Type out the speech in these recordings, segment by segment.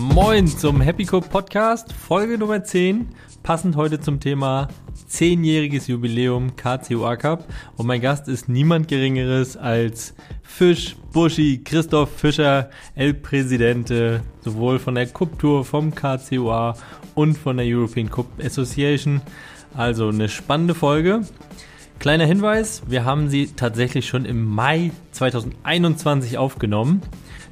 Moin zum Happy Cup Podcast, Folge Nummer 10, passend heute zum Thema 10-jähriges Jubiläum KCOA Cup. Und mein Gast ist niemand Geringeres als Fisch Buschi Christoph Fischer, El Presidente, sowohl von der Cup Tour vom KCOA und von der European Cup Association. Also eine spannende Folge. Kleiner Hinweis, wir haben sie tatsächlich schon im Mai 2021 aufgenommen.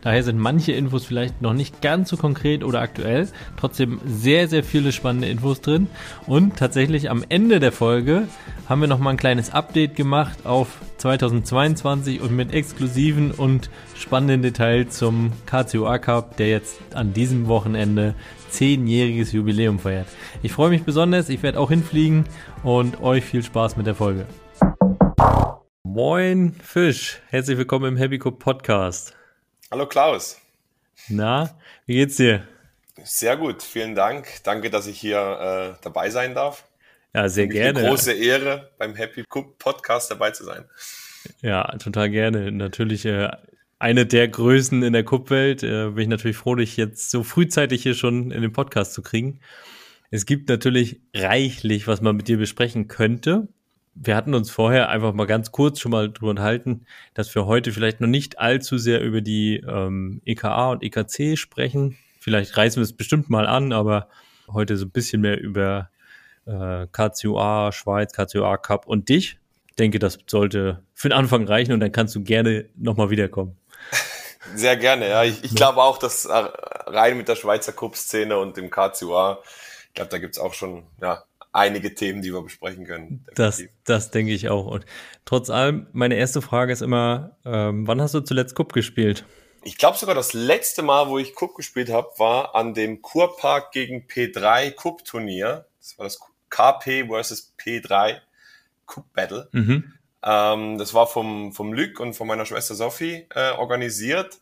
Daher sind manche Infos vielleicht noch nicht ganz so konkret oder aktuell. Trotzdem sehr, sehr viele spannende Infos drin. Und tatsächlich am Ende der Folge haben wir nochmal ein kleines Update gemacht auf 2022 und mit exklusiven und spannenden Details zum KCOA Cup, der jetzt an diesem Wochenende zehnjähriges Jubiläum feiert. Ich freue mich besonders, ich werde auch hinfliegen und euch viel Spaß mit der Folge. Moin Fisch, herzlich willkommen im Happy Cup Podcast. Hallo Klaus. Na, wie geht's dir? Sehr gut, vielen Dank. Danke, dass ich hier äh, dabei sein darf. Ja, sehr gerne. Eine große Ehre, beim Happy Cup Podcast dabei zu sein. Ja, total gerne. Natürlich äh, eine der Größen in der Cup-Welt. Äh, bin ich natürlich froh, dich jetzt so frühzeitig hier schon in den Podcast zu kriegen. Es gibt natürlich reichlich, was man mit dir besprechen könnte wir hatten uns vorher einfach mal ganz kurz schon mal drüber unterhalten, dass wir heute vielleicht noch nicht allzu sehr über die ähm, EKA und EKC sprechen. Vielleicht reißen wir es bestimmt mal an, aber heute so ein bisschen mehr über äh, KCUA, Schweiz, KCUA Cup und dich. Ich denke, das sollte für den Anfang reichen und dann kannst du gerne nochmal wiederkommen. Sehr gerne, ja. Ich, ich glaube auch, dass äh, rein mit der Schweizer Cup-Szene und dem KCUA, ich glaube, da gibt's auch schon ja, einige Themen, die wir besprechen können. Das, das denke ich auch. Und trotz allem, meine erste Frage ist immer, ähm, wann hast du zuletzt Cup gespielt? Ich glaube sogar das letzte Mal, wo ich Cup gespielt habe, war an dem Kurpark gegen P3 Cup Turnier. Das war das KP versus P3 Cup Battle. Mhm. Ähm, das war vom, vom Lück und von meiner Schwester Sophie äh, organisiert.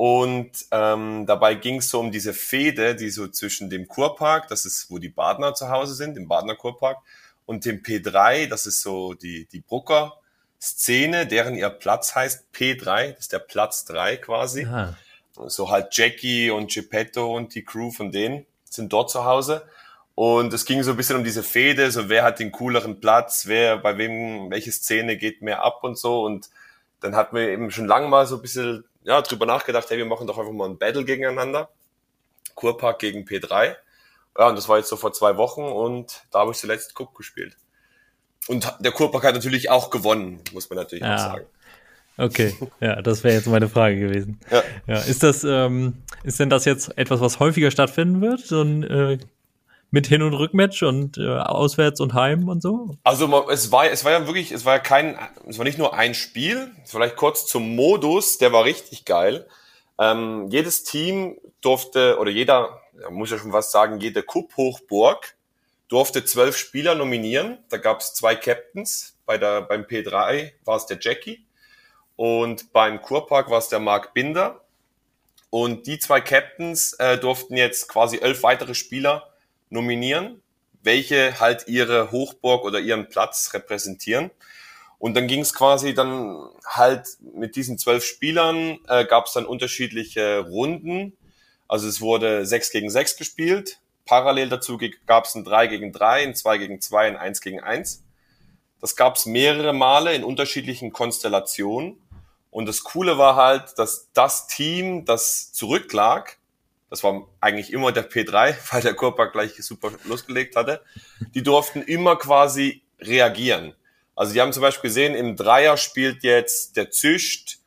Und ähm, dabei ging es so um diese Fehde, die so zwischen dem Kurpark, das ist, wo die Badner zu Hause sind, dem Badner Kurpark, und dem P3, das ist so die, die Brucker Szene, deren ihr Platz heißt P3, das ist der Platz 3 quasi. Aha. So halt Jackie und Geppetto und die Crew von denen sind dort zu Hause. Und es ging so ein bisschen um diese Fehde, so wer hat den cooleren Platz, wer, bei wem, welche Szene geht mehr ab und so. Und dann hatten wir eben schon lange mal so ein bisschen ja, drüber nachgedacht, hey, wir machen doch einfach mal ein Battle gegeneinander. Kurpark gegen P3. Ja, und das war jetzt so vor zwei Wochen und da habe ich zuletzt Cook gespielt. Und der Kurpark hat natürlich auch gewonnen, muss man natürlich ja. auch sagen. Okay, ja, das wäre jetzt meine Frage gewesen. Ja. ja ist das, ähm, ist denn das jetzt etwas, was häufiger stattfinden wird? So ein äh, mit Hin- und Rückmatch und äh, auswärts und heim und so? Also es war, es war ja wirklich, es war ja kein, es war nicht nur ein Spiel, vielleicht kurz zum Modus, der war richtig geil. Ähm, jedes Team durfte, oder jeder, muss ja schon was sagen, jede Cup-Hochburg durfte zwölf Spieler nominieren. Da gab es zwei Captains. Bei der, beim P3 war es der Jackie und beim Kurpark war es der Mark Binder. Und die zwei Captains äh, durften jetzt quasi elf weitere Spieler nominieren, welche halt ihre Hochburg oder ihren Platz repräsentieren. Und dann ging es quasi dann halt mit diesen zwölf Spielern, äh, gab es dann unterschiedliche Runden. Also es wurde sechs gegen sechs gespielt. Parallel dazu gab es ein drei gegen drei, ein zwei gegen zwei, ein eins gegen eins. Das gab es mehrere Male in unterschiedlichen Konstellationen. Und das Coole war halt, dass das Team, das zurücklag, das war eigentlich immer der P3, weil der Kurpark gleich super losgelegt hatte. Die durften immer quasi reagieren. Also die haben zum Beispiel gesehen, im Dreier spielt jetzt der Zücht,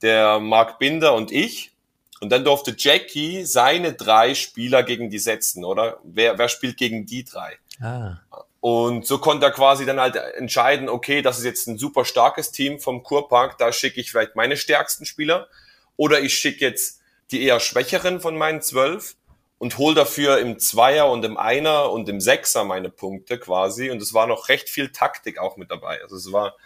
der Mark Binder und ich. Und dann durfte Jackie seine drei Spieler gegen die setzen, oder? Wer, wer spielt gegen die drei? Ah. Und so konnte er quasi dann halt entscheiden, okay, das ist jetzt ein super starkes Team vom Kurpark, da schicke ich vielleicht meine stärksten Spieler. Oder ich schicke jetzt die eher schwächeren von meinen zwölf und hol dafür im Zweier und im Einer und im Sechser meine Punkte quasi. Und es war noch recht viel Taktik auch mit dabei. Also es war,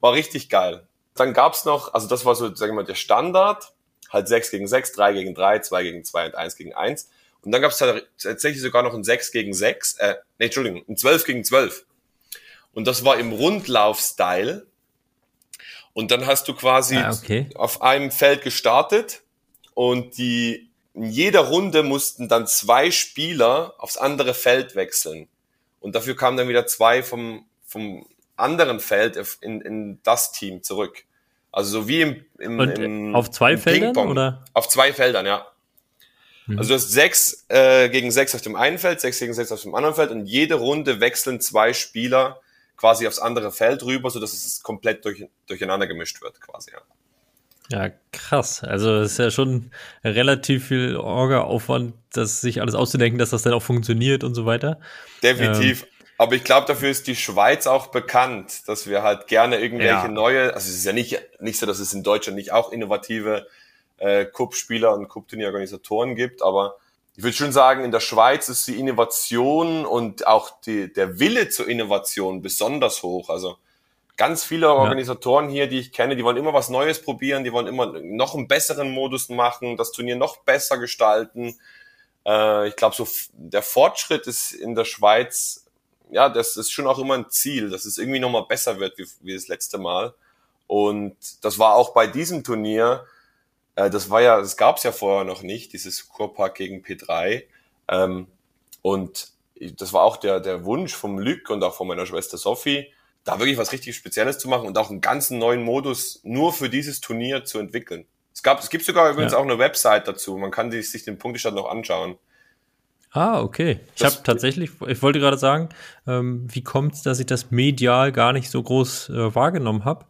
war richtig geil. Dann gab's noch, also das war so, sagen wir mal, der Standard. Halt sechs gegen sechs, drei gegen drei, zwei gegen zwei und eins gegen eins. Und dann gab's tatsächlich sogar noch ein sechs gegen sechs, äh, nee, Entschuldigung, ein zwölf gegen zwölf. Und das war im Rundlauf-Style. Und dann hast du quasi ah, okay. auf einem Feld gestartet und die in jeder Runde mussten dann zwei Spieler aufs andere Feld wechseln. Und dafür kamen dann wieder zwei vom, vom anderen Feld in, in das Team zurück. Also so wie im, im, im auf zwei im Feldern oder? Auf zwei Feldern, ja. Mhm. Also du hast sechs äh, gegen sechs auf dem einen Feld, sechs gegen sechs auf dem anderen Feld und jede Runde wechseln zwei Spieler quasi aufs andere Feld rüber, so dass es komplett durch, durcheinander gemischt wird, quasi, ja. Ja, krass. Also es ist ja schon relativ viel Orga-Aufwand, das sich alles auszudenken, dass das dann auch funktioniert und so weiter. Definitiv. Ähm, aber ich glaube, dafür ist die Schweiz auch bekannt, dass wir halt gerne irgendwelche ja. neue, also es ist ja nicht, nicht so, dass es in Deutschland nicht auch innovative äh, Cup-Spieler und Cup-Turnier-Organisatoren gibt, aber ich würde schon sagen, in der Schweiz ist die Innovation und auch die, der Wille zur Innovation besonders hoch. Also ganz viele Organisatoren ja. hier, die ich kenne, die wollen immer was Neues probieren, die wollen immer noch einen besseren Modus machen, das Turnier noch besser gestalten. Äh, ich glaube, so der Fortschritt ist in der Schweiz ja, das ist schon auch immer ein Ziel, dass es irgendwie nochmal besser wird wie, wie das letzte Mal. Und das war auch bei diesem Turnier, äh, das war ja, das gab es ja vorher noch nicht, dieses Kurpark gegen P3. Ähm, und das war auch der, der Wunsch vom Lück und auch von meiner Schwester Sophie, da wirklich was richtig Spezielles zu machen und auch einen ganzen neuen Modus nur für dieses Turnier zu entwickeln. Es gab, es gibt sogar übrigens ja. auch eine Website dazu. Man kann sich den Punktestand noch anschauen. Ah, okay. Ich habe tatsächlich, ich wollte gerade sagen, ähm, wie kommt es, dass ich das medial gar nicht so groß äh, wahrgenommen habe?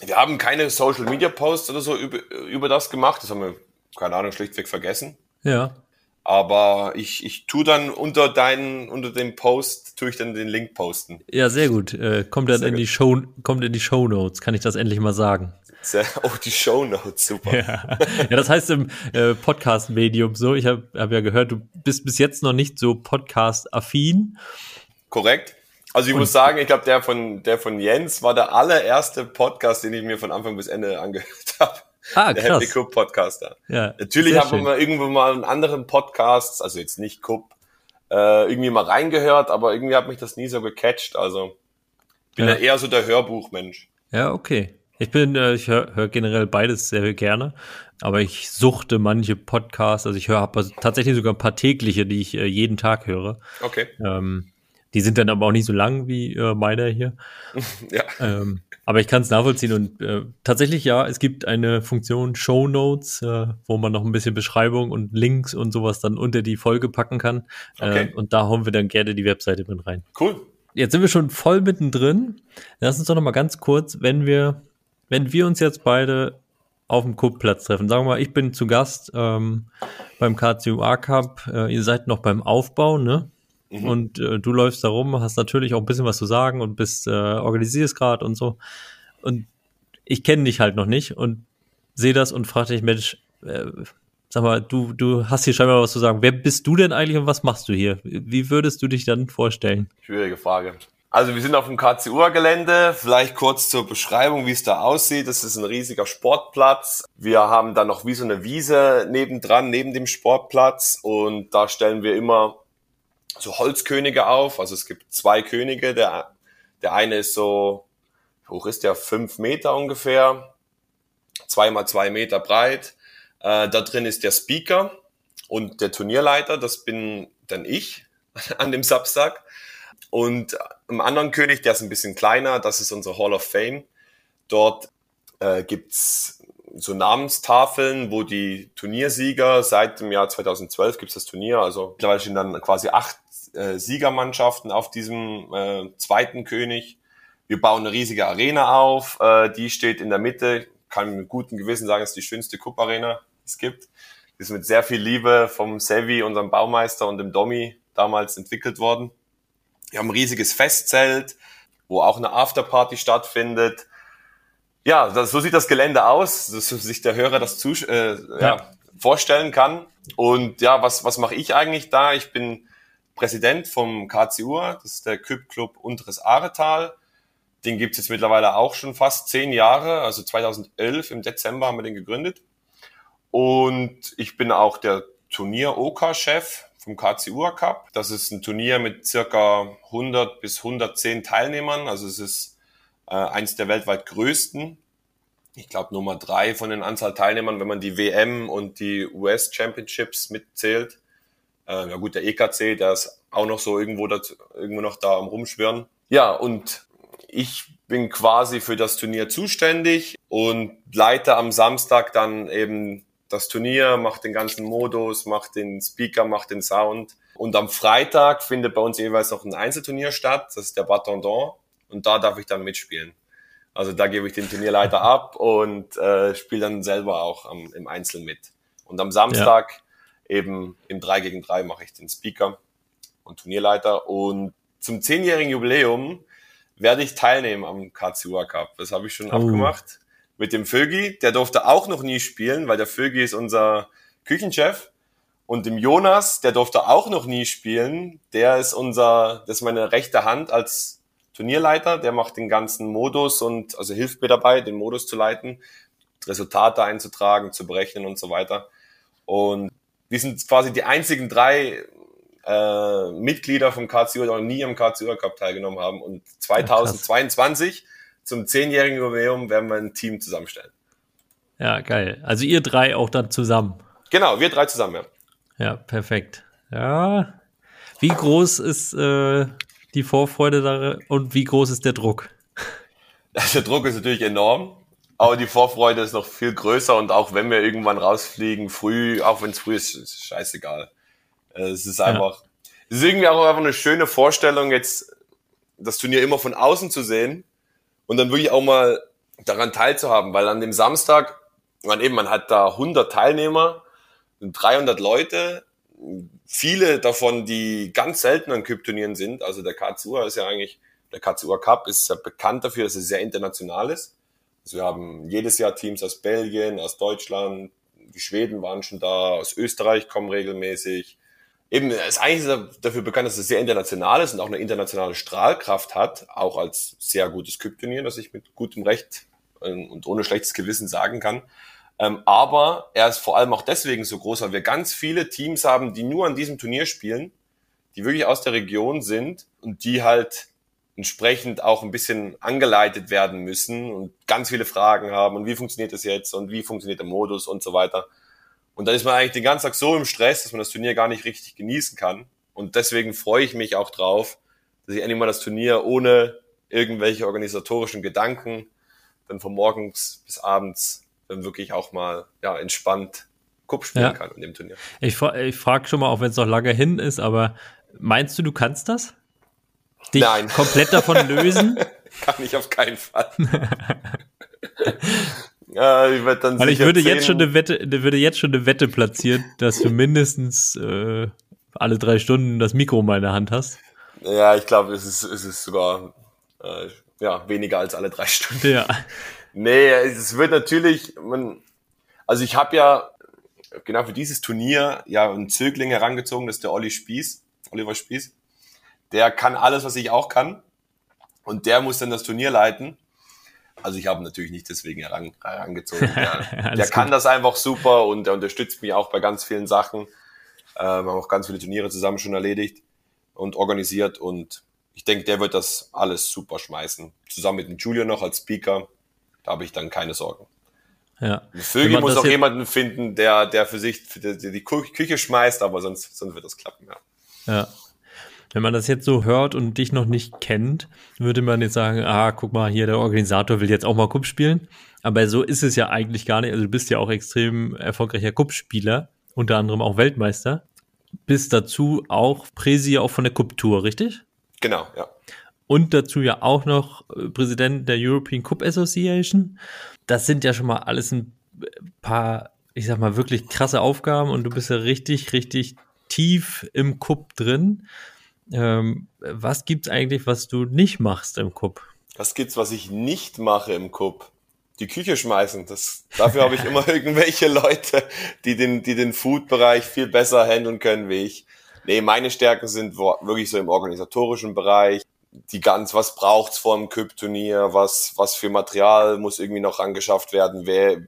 Wir haben keine Social Media Posts oder so über, über das gemacht. Das haben wir, keine Ahnung, schlichtweg vergessen. Ja. Aber ich, ich tu dann unter deinen, unter dem Post, tue ich dann den Link posten. Ja, sehr gut. Äh, kommt dann sehr in gut. die Show, kommt in die Show Notes, kann ich das endlich mal sagen. Sehr, oh, die Show Notes, super. Ja, ja das heißt im äh, Podcast-Medium so, ich habe hab ja gehört, du bist bis jetzt noch nicht so Podcast-affin. Korrekt. Also ich Und, muss sagen, ich glaube, der von, der von Jens war der allererste Podcast, den ich mir von Anfang bis Ende angehört habe. Ah, der krass. Happy Cup Podcaster. Ja, Natürlich haben wir irgendwo mal einen anderen Podcast, also jetzt nicht Cup, äh, irgendwie mal reingehört, aber irgendwie hat mich das nie so gecatcht. Also bin ja, ja eher so der Hörbuchmensch. Ja, okay. Ich bin, äh, ich höre hör generell beides sehr gerne, aber ich suchte manche Podcasts, also ich höre also tatsächlich sogar ein paar tägliche, die ich äh, jeden Tag höre. Okay. Ähm, die sind dann aber auch nicht so lang wie äh, meiner hier. ja. Ähm, aber ich kann es nachvollziehen und äh, tatsächlich ja, es gibt eine Funktion Show Notes, äh, wo man noch ein bisschen Beschreibung und Links und sowas dann unter die Folge packen kann. Okay. Äh, und da hauen wir dann gerne die Webseite mit rein. Cool. Jetzt sind wir schon voll mittendrin. Lass uns doch noch mal ganz kurz, wenn wir wenn wir uns jetzt beide auf dem Kuppplatz treffen, sagen wir mal, ich bin zu Gast ähm, beim KCUA Cup, äh, ihr seid noch beim Aufbau, ne? Mhm. Und äh, du läufst da rum, hast natürlich auch ein bisschen was zu sagen und bist äh, organisierst gerade und so. Und ich kenne dich halt noch nicht und sehe das und frage dich, Mensch, äh, sag mal, du, du hast hier scheinbar was zu sagen. Wer bist du denn eigentlich und was machst du hier? Wie würdest du dich dann vorstellen? Schwierige Frage. Also wir sind auf dem KCUR-Gelände. Vielleicht kurz zur Beschreibung, wie es da aussieht. Das ist ein riesiger Sportplatz. Wir haben da noch wie so eine Wiese nebendran, neben dem Sportplatz. Und da stellen wir immer so Holzkönige auf. Also es gibt zwei Könige. Der, der eine ist so, hoch ist der? Fünf Meter ungefähr. Zweimal zwei Meter breit. Äh, da drin ist der Speaker und der Turnierleiter. Das bin dann ich an dem Samstag. Und im anderen König, der ist ein bisschen kleiner, das ist unsere Hall of Fame. Dort äh, gibt's so Namenstafeln, wo die Turniersieger seit dem Jahr 2012 gibt's das Turnier, also mittlerweile stehen dann quasi acht äh, Siegermannschaften auf diesem äh, zweiten König. Wir bauen eine riesige Arena auf, äh, die steht in der Mitte, kann mit gutem Gewissen sagen, es ist die schönste Cup-Arena, die es gibt. Die ist mit sehr viel Liebe vom Sevi, unserem Baumeister und dem Domi damals entwickelt worden. Wir haben ein riesiges Festzelt, wo auch eine Afterparty stattfindet. Ja, das, so sieht das Gelände aus, dass sich der Hörer das zu, äh, ja. ja. vorstellen kann. Und ja, was, was mache ich eigentlich da? Ich bin Präsident vom KCU, das ist der Küpp Club Unteres Aretal. Den gibt's jetzt mittlerweile auch schon fast zehn Jahre, also 2011 im Dezember haben wir den gegründet. Und ich bin auch der Turnier-OK-Chef vom KCU Cup. Das ist ein Turnier mit circa 100 bis 110 Teilnehmern. Also es ist äh, eins der weltweit größten. ich glaube, Nummer drei von den Anzahl Teilnehmern, wenn man die WM und die US Championships mitzählt. Äh, ja gut, der EKC, der ist auch noch so irgendwo, dazu, irgendwo noch da am Rumschwirren. Ja, und ich bin quasi für das Turnier zuständig und leite am Samstag dann eben das Turnier, mache den ganzen Modus, mache den Speaker, mache den Sound. Und am Freitag findet bei uns jeweils noch ein Einzelturnier statt, das ist der Baton d'Or. Und da darf ich dann mitspielen. Also da gebe ich den Turnierleiter ab und äh, spiele dann selber auch am, im Einzel mit. Und am Samstag ja. eben im 3 gegen 3 mache ich den Speaker und Turnierleiter. Und zum zehnjährigen Jubiläum werde ich teilnehmen am KCUA Cup. Das habe ich schon oh. abgemacht mit dem Vögi. Der durfte auch noch nie spielen, weil der Vögi ist unser Küchenchef. Und dem Jonas, der durfte auch noch nie spielen. Der ist unser, das ist meine rechte Hand als Turnierleiter, der macht den ganzen Modus und also hilft mir dabei, den Modus zu leiten, Resultate einzutragen, zu berechnen und so weiter. Und wir sind quasi die einzigen drei äh, Mitglieder vom KCU, die noch nie am KCU Cup teilgenommen haben. Und 2022 ja, zum zehnjährigen Jubiläum werden wir ein Team zusammenstellen. Ja, geil. Also ihr drei auch dann zusammen. Genau, wir drei zusammen, ja. Ja, perfekt. Ja. Wie groß ist äh, die Vorfreude da und wie groß ist der Druck? Der Druck ist natürlich enorm, aber die Vorfreude ist noch viel größer und auch wenn wir irgendwann rausfliegen, früh, auch wenn es früh ist, ist scheißegal. Es ist einfach, ja. es ist irgendwie auch einfach eine schöne Vorstellung, jetzt das Turnier immer von außen zu sehen und dann wirklich auch mal daran teilzuhaben, weil an dem Samstag, man eben, man hat da 100 Teilnehmer, 300 Leute, viele davon, die ganz selten an Kyp-Turnieren sind. Also der KZUA ist ja eigentlich, der KZUA Cup ist ja bekannt dafür, dass es sehr international ist. Also wir haben jedes Jahr Teams aus Belgien, aus Deutschland, die Schweden waren schon da, aus Österreich kommen regelmäßig. Eben, es ist eigentlich dafür bekannt, dass es sehr international ist und auch eine internationale Strahlkraft hat, auch als sehr gutes Kyp-Turnier, das ich mit gutem Recht ähm, und ohne schlechtes Gewissen sagen kann. Ähm, aber er ist vor allem auch deswegen so groß, weil wir ganz viele Teams haben, die nur an diesem Turnier spielen, die wirklich aus der Region sind und die halt entsprechend auch ein bisschen angeleitet werden müssen und ganz viele Fragen haben und wie funktioniert das jetzt und wie funktioniert der Modus und so weiter. Und dann ist man eigentlich den ganzen Tag so im Stress, dass man das Turnier gar nicht richtig genießen kann. Und deswegen freue ich mich auch drauf, dass ich endlich mal das Turnier ohne irgendwelche organisatorischen Gedanken dann von morgens bis abends dann wirklich auch mal ja, entspannt Cup spielen ja. kann in dem Turnier. Ich, fra ich frage schon mal, auch wenn es noch lange hin ist, aber meinst du, du kannst das? Dich Nein. komplett davon lösen? kann ich auf keinen Fall. ja, ich werde dann Weil ich würde jetzt schon eine Wette, würde jetzt schon eine Wette platzieren, dass du mindestens äh, alle drei Stunden das Mikro in der Hand hast. Ja, ich glaube, es ist, es ist sogar äh, ja, weniger als alle drei Stunden. Ja. Nee, es wird natürlich, man, also ich habe ja genau für dieses Turnier ja einen Zögling herangezogen, das ist der Olli Spieß, Oliver Spieß. Der kann alles, was ich auch kann. Und der muss dann das Turnier leiten. Also ich habe natürlich nicht deswegen heran, herangezogen. Der, der kann das einfach super und der unterstützt mich auch bei ganz vielen Sachen. Ähm, haben auch ganz viele Turniere zusammen schon erledigt und organisiert und ich denke, der wird das alles super schmeißen. Zusammen mit dem Julio noch als Speaker. Habe ich dann keine Sorgen. Ja. Vögel muss auch jemanden finden, der, der für sich für die, die, Küche schmeißt, aber sonst, sonst wird das klappen, ja. Ja. Wenn man das jetzt so hört und dich noch nicht kennt, würde man jetzt sagen, ah, guck mal, hier der Organisator will jetzt auch mal Cup spielen. Aber so ist es ja eigentlich gar nicht. Also du bist ja auch extrem erfolgreicher Cup-Spieler, unter anderem auch Weltmeister. Bist dazu auch Präsi auch von der Cup-Tour, richtig? Genau, ja und dazu ja auch noch äh, Präsident der European Cup Association. Das sind ja schon mal alles ein paar, ich sag mal, wirklich krasse Aufgaben und du bist ja richtig, richtig tief im Cup drin. Ähm, was gibt's eigentlich, was du nicht machst im Cup? Was gibt's, was ich nicht mache im Cup? Die Küche schmeißen. Das, dafür habe ich immer irgendwelche Leute, die den, die den Food-Bereich viel besser handeln können wie ich. Nee, meine Stärken sind wirklich so im organisatorischen Bereich die ganz, was braucht's vor dem Küpp-Turnier, was, was für Material muss irgendwie noch angeschafft werden, wer,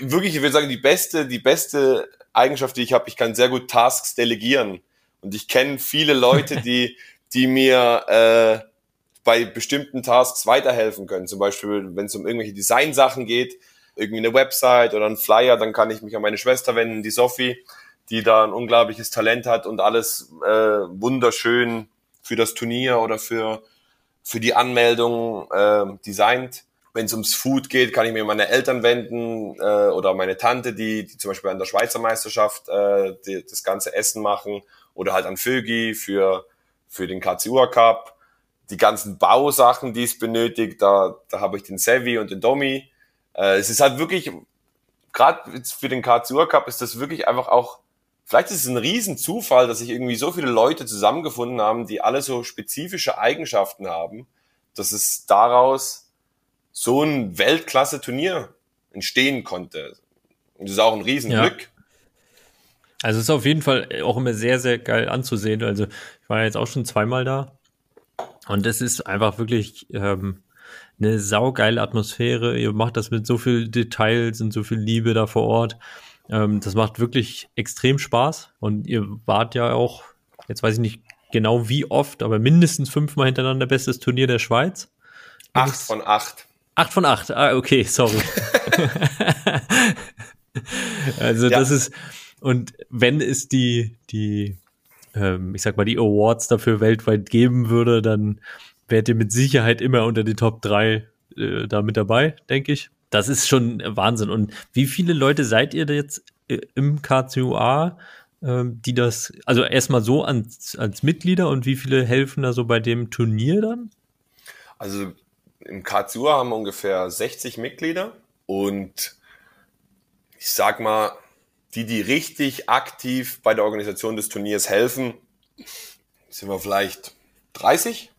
wirklich, ich würde sagen, die beste, die beste Eigenschaft, die ich habe, ich kann sehr gut Tasks delegieren. Und ich kenne viele Leute, die, die mir äh, bei bestimmten Tasks weiterhelfen können. Zum Beispiel, wenn es um irgendwelche Designsachen geht, irgendwie eine Website oder ein Flyer, dann kann ich mich an meine Schwester wenden, die Sophie, die da ein unglaubliches Talent hat und alles äh, wunderschön für das Turnier oder für, für die Anmeldung äh, designt. Wenn es ums Food geht, kann ich mir meine Eltern wenden äh, oder meine Tante, die, die zum Beispiel an der Schweizer Meisterschaft äh, die, das ganze Essen machen oder halt an Vögi für, für den KCUA Cup. Die ganzen Bausachen, die es benötigt, da, da habe ich den Sevi und den Domi. Äh, es ist halt wirklich, gerade für den KCUA Cup ist das wirklich einfach auch Vielleicht ist es ein Riesenzufall, dass sich irgendwie so viele Leute zusammengefunden haben, die alle so spezifische Eigenschaften haben, dass es daraus so ein Weltklasse-Turnier entstehen konnte. Und das ist auch ein Riesenglück. Ja. Also es ist auf jeden Fall auch immer sehr, sehr geil anzusehen. Also ich war jetzt auch schon zweimal da und es ist einfach wirklich ähm, eine saugeile Atmosphäre. Ihr macht das mit so viel Details und so viel Liebe da vor Ort. Ähm, das macht wirklich extrem Spaß und ihr wart ja auch, jetzt weiß ich nicht genau wie oft, aber mindestens fünfmal hintereinander bestes Turnier der Schweiz. Acht von acht. Acht von acht, ah, okay, sorry. also ja. das ist, und wenn es die, die, ähm, ich sag mal, die Awards dafür weltweit geben würde, dann wärt ihr mit Sicherheit immer unter die Top drei äh, da mit dabei, denke ich. Das ist schon Wahnsinn. Und wie viele Leute seid ihr jetzt äh, im KCUA, ähm, die das, also erstmal so als, als Mitglieder und wie viele helfen da so bei dem Turnier dann? Also im KCUA haben wir ungefähr 60 Mitglieder und ich sag mal, die, die richtig aktiv bei der Organisation des Turniers helfen, sind wir vielleicht 30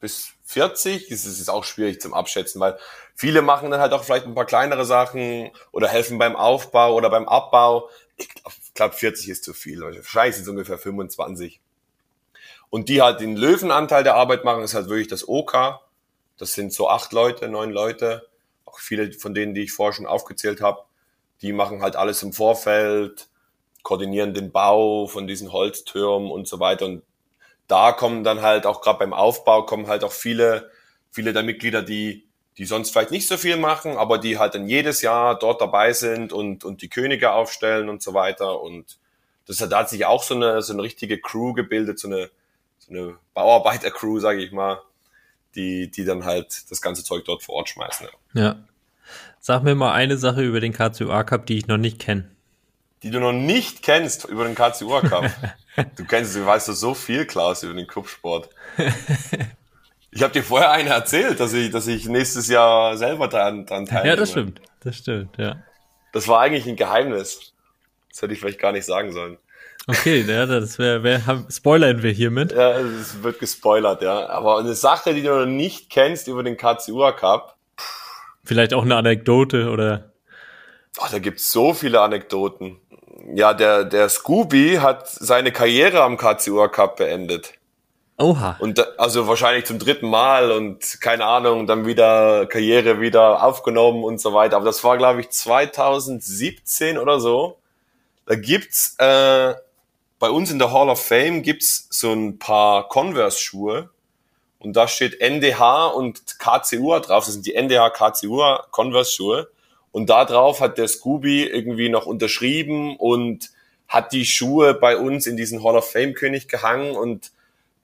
bis 40. Das ist auch schwierig zum Abschätzen, weil viele machen dann halt auch vielleicht ein paar kleinere Sachen oder helfen beim Aufbau oder beim Abbau. Ich glaube, glaub 40 ist zu viel. Wahrscheinlich sind es ungefähr 25. Und die halt den Löwenanteil der Arbeit machen, ist halt wirklich das OK. Das sind so acht Leute, neun Leute. Auch viele von denen, die ich vorher schon aufgezählt habe. Die machen halt alles im Vorfeld, koordinieren den Bau von diesen Holztürmen und so weiter. Und da kommen dann halt auch gerade beim Aufbau kommen halt auch viele, viele der Mitglieder, die, die sonst vielleicht nicht so viel machen, aber die halt dann jedes Jahr dort dabei sind und, und die Könige aufstellen und so weiter. Und das hat, da hat sich auch so eine, so eine richtige Crew gebildet, so eine, so eine Bauarbeiter-Crew, sage ich mal, die, die dann halt das ganze Zeug dort vor Ort schmeißen. Ja. ja. Sag mir mal eine Sache über den KCUA Cup, die ich noch nicht kenne. Die du noch nicht kennst über den KCUA Cup? Du kennst, du weißt so viel, Klaus, über den Clubsport. Ich habe dir vorher eine erzählt, dass ich, dass ich nächstes Jahr selber dran, dran teilnehme. Ja, das stimmt. Das stimmt, ja. Das war eigentlich ein Geheimnis. Das hätte ich vielleicht gar nicht sagen sollen. Okay, ja, das wäre, wär, spoilern wir hiermit. Ja, es wird gespoilert, ja. Aber eine Sache, die du noch nicht kennst über den KCUA Cup. Vielleicht auch eine Anekdote oder? Oh, da gibt's so viele Anekdoten ja, der, der Scooby hat seine Karriere am KCUA Cup beendet. Oha. Und also wahrscheinlich zum dritten Mal und keine Ahnung, dann wieder Karriere wieder aufgenommen und so weiter. Aber das war, glaube ich, 2017 oder so. Da gibt's äh, bei uns in der Hall of Fame gibt's so ein paar Converse-Schuhe. Und da steht NDH und KCUA drauf. Das sind die NDH KCUA Converse-Schuhe. Und da drauf hat der Scooby irgendwie noch unterschrieben und hat die Schuhe bei uns in diesen Hall of Fame König gehangen und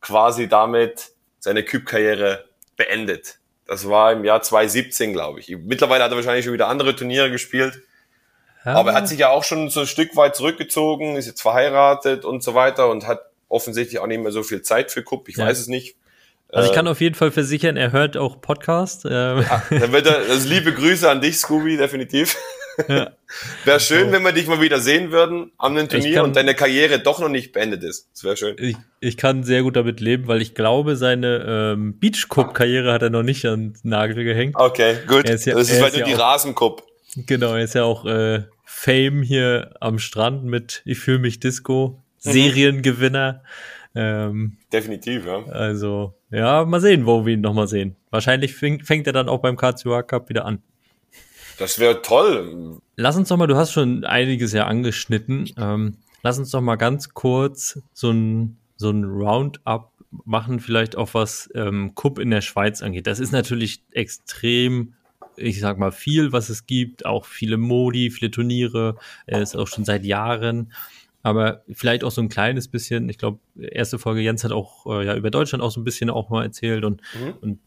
quasi damit seine Küb-Karriere beendet. Das war im Jahr 2017, glaube ich. Mittlerweile hat er wahrscheinlich schon wieder andere Turniere gespielt. Ja. Aber er hat sich ja auch schon so ein Stück weit zurückgezogen, ist jetzt verheiratet und so weiter und hat offensichtlich auch nicht mehr so viel Zeit für Kupp. Ich ja. weiß es nicht. Also ich kann auf jeden Fall versichern, er hört auch Podcast. Ähm. Ja, dann wird er, also liebe Grüße an dich, Scooby, definitiv. Ja. wäre schön, wenn wir dich mal wieder sehen würden an dem Turnier kann, und deine Karriere doch noch nicht beendet ist. Das wäre schön. Ich, ich kann sehr gut damit leben, weil ich glaube, seine ähm, Beach Cup Karriere hat er noch nicht an den Nagel gehängt. Okay, gut. Ist ja, das ist, nur ja die Rasencup. Genau, er ist ja auch äh, Fame hier am Strand mit Ich fühle mich Disco, mhm. Seriengewinner. Ähm, Definitiv, ja. Also, ja, mal sehen, wo wir ihn nochmal sehen. Wahrscheinlich fängt, fängt er dann auch beim KCUA Cup wieder an. Das wäre toll. Lass uns doch mal, du hast schon einiges ja angeschnitten. Ähm, lass uns doch mal ganz kurz so ein, so ein Roundup machen, vielleicht auch was ähm, Cup in der Schweiz angeht. Das ist natürlich extrem ich sag mal, viel, was es gibt, auch viele Modi, viele Turniere, äh, ist auch schon seit Jahren. Aber vielleicht auch so ein kleines bisschen, ich glaube, erste Folge Jens hat auch äh, ja über Deutschland auch so ein bisschen auch mal erzählt und, mhm. und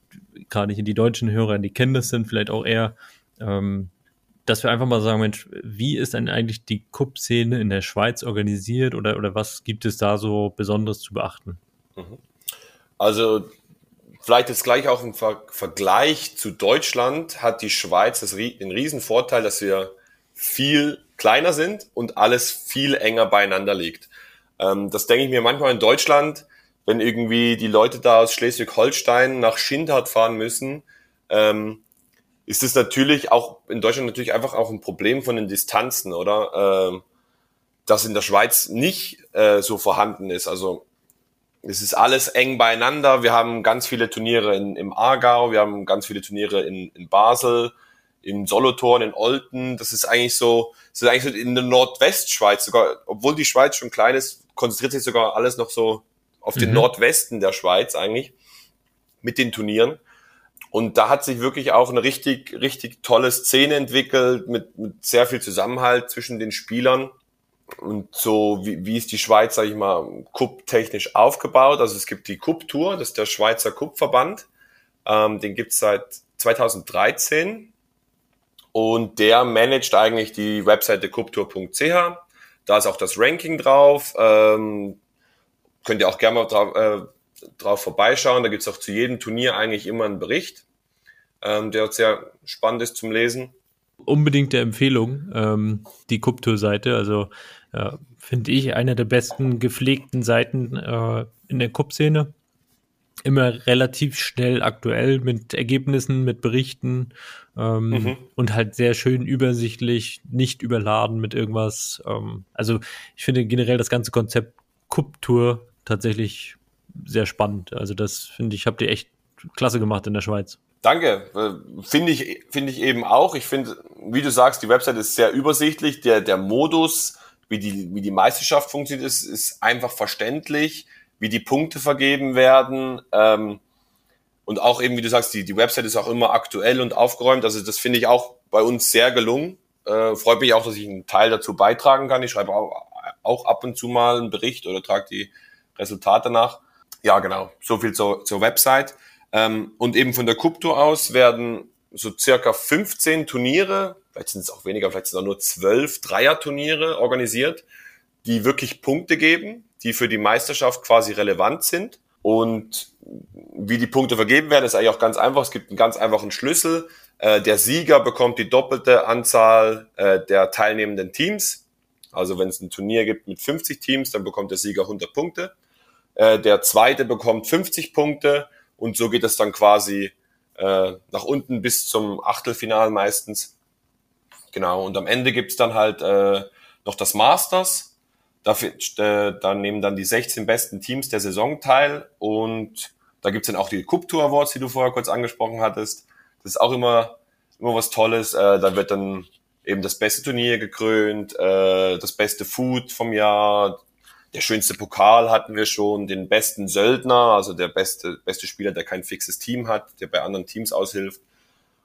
gerade hier die deutschen Hörer, die kennen das sind vielleicht auch eher, ähm, dass wir einfach mal sagen, Mensch, wie ist denn eigentlich die Cup-Szene in der Schweiz organisiert oder, oder was gibt es da so Besonderes zu beachten? Mhm. Also vielleicht jetzt gleich auch im Ver Vergleich zu Deutschland hat die Schweiz das, den riesen Vorteil, dass wir viel kleiner sind und alles viel enger beieinander liegt. Ähm, das denke ich mir manchmal in Deutschland, wenn irgendwie die Leute da aus Schleswig-Holstein nach Schindhardt fahren müssen, ähm, ist es natürlich auch in Deutschland natürlich einfach auch ein Problem von den Distanzen, oder? Ähm, das in der Schweiz nicht äh, so vorhanden ist. Also es ist alles eng beieinander. Wir haben ganz viele Turniere in, im Aargau, wir haben ganz viele Turniere in, in Basel, in Solothurn, in Olten. Das ist eigentlich so, das ist eigentlich so in der Nordwestschweiz sogar, obwohl die Schweiz schon klein ist, konzentriert sich sogar alles noch so auf den mhm. Nordwesten der Schweiz eigentlich mit den Turnieren. Und da hat sich wirklich auch eine richtig, richtig tolle Szene entwickelt mit, mit sehr viel Zusammenhalt zwischen den Spielern. Und so, wie, wie ist die Schweiz, sage ich mal, Cup-technisch aufgebaut? Also es gibt die Cup-Tour, das ist der Schweizer Cup-Verband. Ähm, den gibt's seit 2013 und der managt eigentlich die Webseite cuptour.ch. Da ist auch das Ranking drauf. Ähm, könnt ihr auch gerne mal drauf, äh, drauf vorbeischauen. Da gibt's auch zu jedem Turnier eigentlich immer einen Bericht, ähm, der sehr spannend ist zum Lesen. Unbedingte Empfehlung, ähm, die Cuptour-Seite. Also äh, finde ich eine der besten gepflegten Seiten äh, in der Cup-Szene immer relativ schnell aktuell mit Ergebnissen, mit Berichten ähm, mhm. und halt sehr schön übersichtlich, nicht überladen mit irgendwas. Ähm, also ich finde generell das ganze Konzept Cup-Tour tatsächlich sehr spannend. Also das finde ich, habt ihr echt klasse gemacht in der Schweiz. Danke, äh, finde ich, finde ich eben auch. Ich finde, wie du sagst, die Website ist sehr übersichtlich. Der, der Modus, wie die, wie die Meisterschaft funktioniert, ist, ist einfach verständlich wie die Punkte vergeben werden. Ähm, und auch eben, wie du sagst, die, die Website ist auch immer aktuell und aufgeräumt. Also das finde ich auch bei uns sehr gelungen. Äh, freut mich auch, dass ich einen Teil dazu beitragen kann. Ich schreibe auch, auch ab und zu mal einen Bericht oder trage die Resultate nach. Ja, genau. So viel zur, zur Website. Ähm, und eben von der Kuptour aus werden so circa 15 Turniere, vielleicht sind es auch weniger, vielleicht sind es auch nur 12 Dreier-Turniere organisiert, die wirklich Punkte geben die für die Meisterschaft quasi relevant sind. Und wie die Punkte vergeben werden, ist eigentlich auch ganz einfach. Es gibt einen ganz einfachen Schlüssel. Äh, der Sieger bekommt die doppelte Anzahl äh, der teilnehmenden Teams. Also wenn es ein Turnier gibt mit 50 Teams, dann bekommt der Sieger 100 Punkte. Äh, der zweite bekommt 50 Punkte und so geht es dann quasi nach unten bis zum Achtelfinal meistens. Genau, und am Ende gibt's dann halt noch das Masters. Dafür, äh, da nehmen dann die 16 besten Teams der Saison teil und da gibt's dann auch die Cup Tour Awards, die du vorher kurz angesprochen hattest. Das ist auch immer, immer was Tolles. Äh, da wird dann eben das beste Turnier gekrönt, äh, das beste Food vom Jahr, der schönste Pokal hatten wir schon, den besten Söldner, also der beste, beste Spieler, der kein fixes Team hat, der bei anderen Teams aushilft.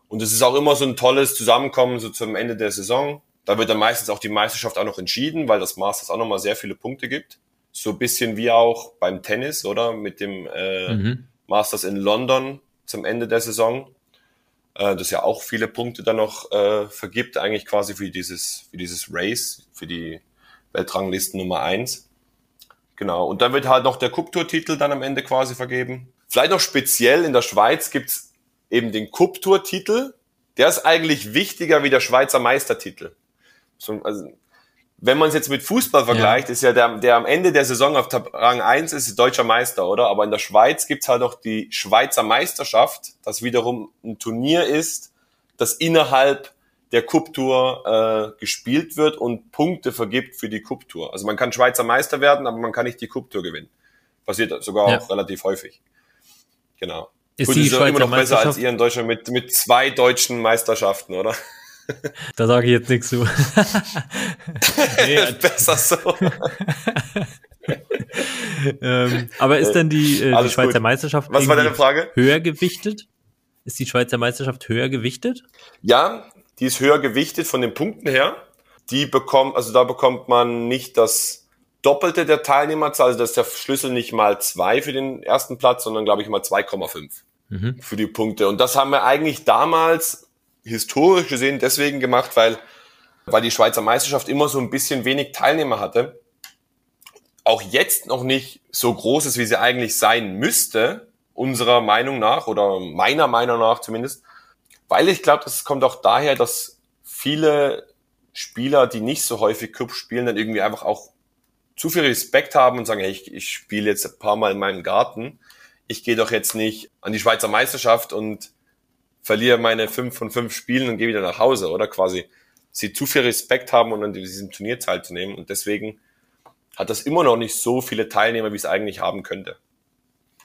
Und es ist auch immer so ein tolles Zusammenkommen so zum Ende der Saison. Da wird dann meistens auch die Meisterschaft auch noch entschieden, weil das Masters auch nochmal sehr viele Punkte gibt. So ein bisschen wie auch beim Tennis, oder? Mit dem äh, mhm. Masters in London zum Ende der Saison. Äh, das ja auch viele Punkte dann noch äh, vergibt, eigentlich quasi für dieses, für dieses Race, für die Weltranglisten Nummer eins. Genau. Und dann wird halt noch der Cup-Tour-Titel dann am Ende quasi vergeben. Vielleicht noch speziell in der Schweiz gibt's eben den Cup-Tour-Titel. Der ist eigentlich wichtiger wie der Schweizer Meistertitel so, also, wenn man es jetzt mit Fußball vergleicht, ja. ist ja der, der am Ende der Saison auf Rang 1 ist deutscher Meister, oder? Aber in der Schweiz gibt's halt noch die Schweizer Meisterschaft, das wiederum ein Turnier ist, das innerhalb der Cup-Tour äh, gespielt wird und Punkte vergibt für die Cup-Tour. Also man kann Schweizer Meister werden, aber man kann nicht die Cup-Tour gewinnen. Passiert sogar ja. auch relativ häufig. Genau. Ist Gut, die ist Schweizer immer noch besser als ihr in Deutschland mit, mit zwei deutschen Meisterschaften, oder? Da sage ich jetzt nichts zu. nee, Besser so. ähm, aber ist denn die, äh, die Schweizer gut. Meisterschaft Was war deine Frage? höher gewichtet? Ist die Schweizer Meisterschaft höher gewichtet? Ja, die ist höher gewichtet von den Punkten her. Die bekommt, also da bekommt man nicht das Doppelte der Teilnehmerzahl, also das ist der Schlüssel nicht mal zwei für den ersten Platz, sondern glaube ich mal 2,5 mhm. für die Punkte. Und das haben wir eigentlich damals historisch gesehen deswegen gemacht, weil, weil die Schweizer Meisterschaft immer so ein bisschen wenig Teilnehmer hatte. Auch jetzt noch nicht so groß ist, wie sie eigentlich sein müsste, unserer Meinung nach oder meiner Meinung nach zumindest. Weil ich glaube, das kommt auch daher, dass viele Spieler, die nicht so häufig Cup spielen, dann irgendwie einfach auch zu viel Respekt haben und sagen, hey, ich, ich spiele jetzt ein paar Mal in meinem Garten. Ich gehe doch jetzt nicht an die Schweizer Meisterschaft und verliere meine fünf von fünf Spielen und gehe wieder nach Hause, oder quasi sie zu viel Respekt haben, um an diesem Turnier teilzunehmen. Und deswegen hat das immer noch nicht so viele Teilnehmer, wie es eigentlich haben könnte.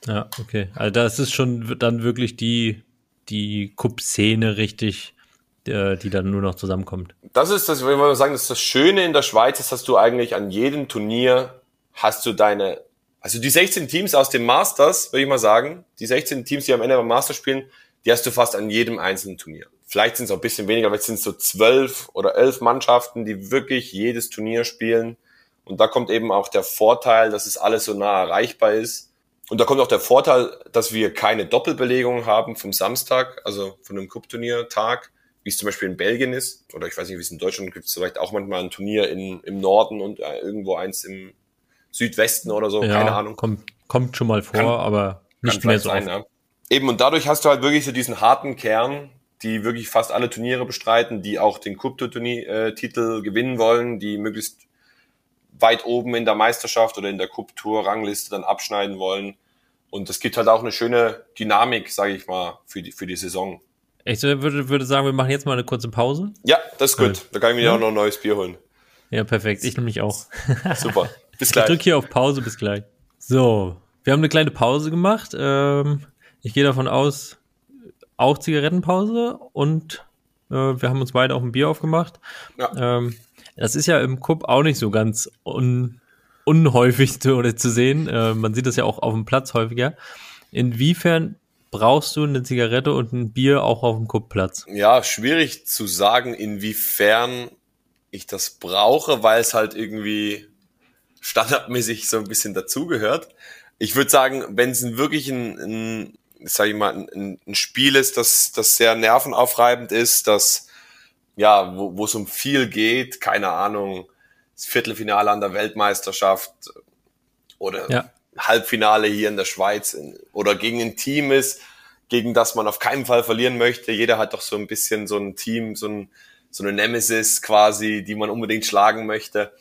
Ja, okay. Also das ist schon dann wirklich die, die Cup-Szene richtig, die dann nur noch zusammenkommt. Das ist das, wenn wir sagen, das ist das Schöne in der Schweiz, ist, dass du eigentlich an jedem Turnier hast du deine, also die 16 Teams aus dem Masters, würde ich mal sagen, die 16 Teams, die am Ende beim Masters spielen, die hast du fast an jedem einzelnen Turnier. Vielleicht sind es auch ein bisschen weniger, vielleicht sind es so zwölf oder elf Mannschaften, die wirklich jedes Turnier spielen. Und da kommt eben auch der Vorteil, dass es alles so nah erreichbar ist. Und da kommt auch der Vorteil, dass wir keine Doppelbelegung haben vom Samstag, also von einem Cup-Turnier-Tag, wie es zum Beispiel in Belgien ist. Oder ich weiß nicht, wie es in Deutschland gibt. Es vielleicht auch manchmal ein Turnier in, im Norden und äh, irgendwo eins im Südwesten oder so. Ja, keine Ahnung. Kommt, kommt schon mal vor, kann, aber nicht mehr so. Sein, ja. Eben, und dadurch hast du halt wirklich so diesen harten Kern, die wirklich fast alle Turniere bestreiten, die auch den Cup-Titel gewinnen wollen, die möglichst weit oben in der Meisterschaft oder in der Cup-Tour-Rangliste dann abschneiden wollen. Und es gibt halt auch eine schöne Dynamik, sage ich mal, für die, für die Saison. Ich würde, würde sagen, wir machen jetzt mal eine kurze Pause. Ja, das ist gut. Da kann ich mir ja. auch noch ein neues Bier holen. Ja, perfekt. Ich nämlich auch. Super. Bis gleich. Ich drücke hier auf Pause. Bis gleich. So, wir haben eine kleine Pause gemacht. Ähm, ich gehe davon aus, auch Zigarettenpause und äh, wir haben uns beide auch ein Bier aufgemacht. Ja. Das ist ja im Cup auch nicht so ganz un unhäufig zu, oder zu sehen. Äh, man sieht das ja auch auf dem Platz häufiger. Inwiefern brauchst du eine Zigarette und ein Bier auch auf dem Cup-Platz? Ja, schwierig zu sagen, inwiefern ich das brauche, weil es halt irgendwie standardmäßig so ein bisschen dazugehört. Ich würde sagen, wenn es wirklich ein, ein sag ich mal, ein, ein Spiel ist, das, das sehr nervenaufreibend ist, das, ja, wo, es um viel geht, keine Ahnung, das Viertelfinale an der Weltmeisterschaft oder ja. Halbfinale hier in der Schweiz oder gegen ein Team ist, gegen das man auf keinen Fall verlieren möchte. Jeder hat doch so ein bisschen so ein Team, so, ein, so eine Nemesis quasi, die man unbedingt schlagen möchte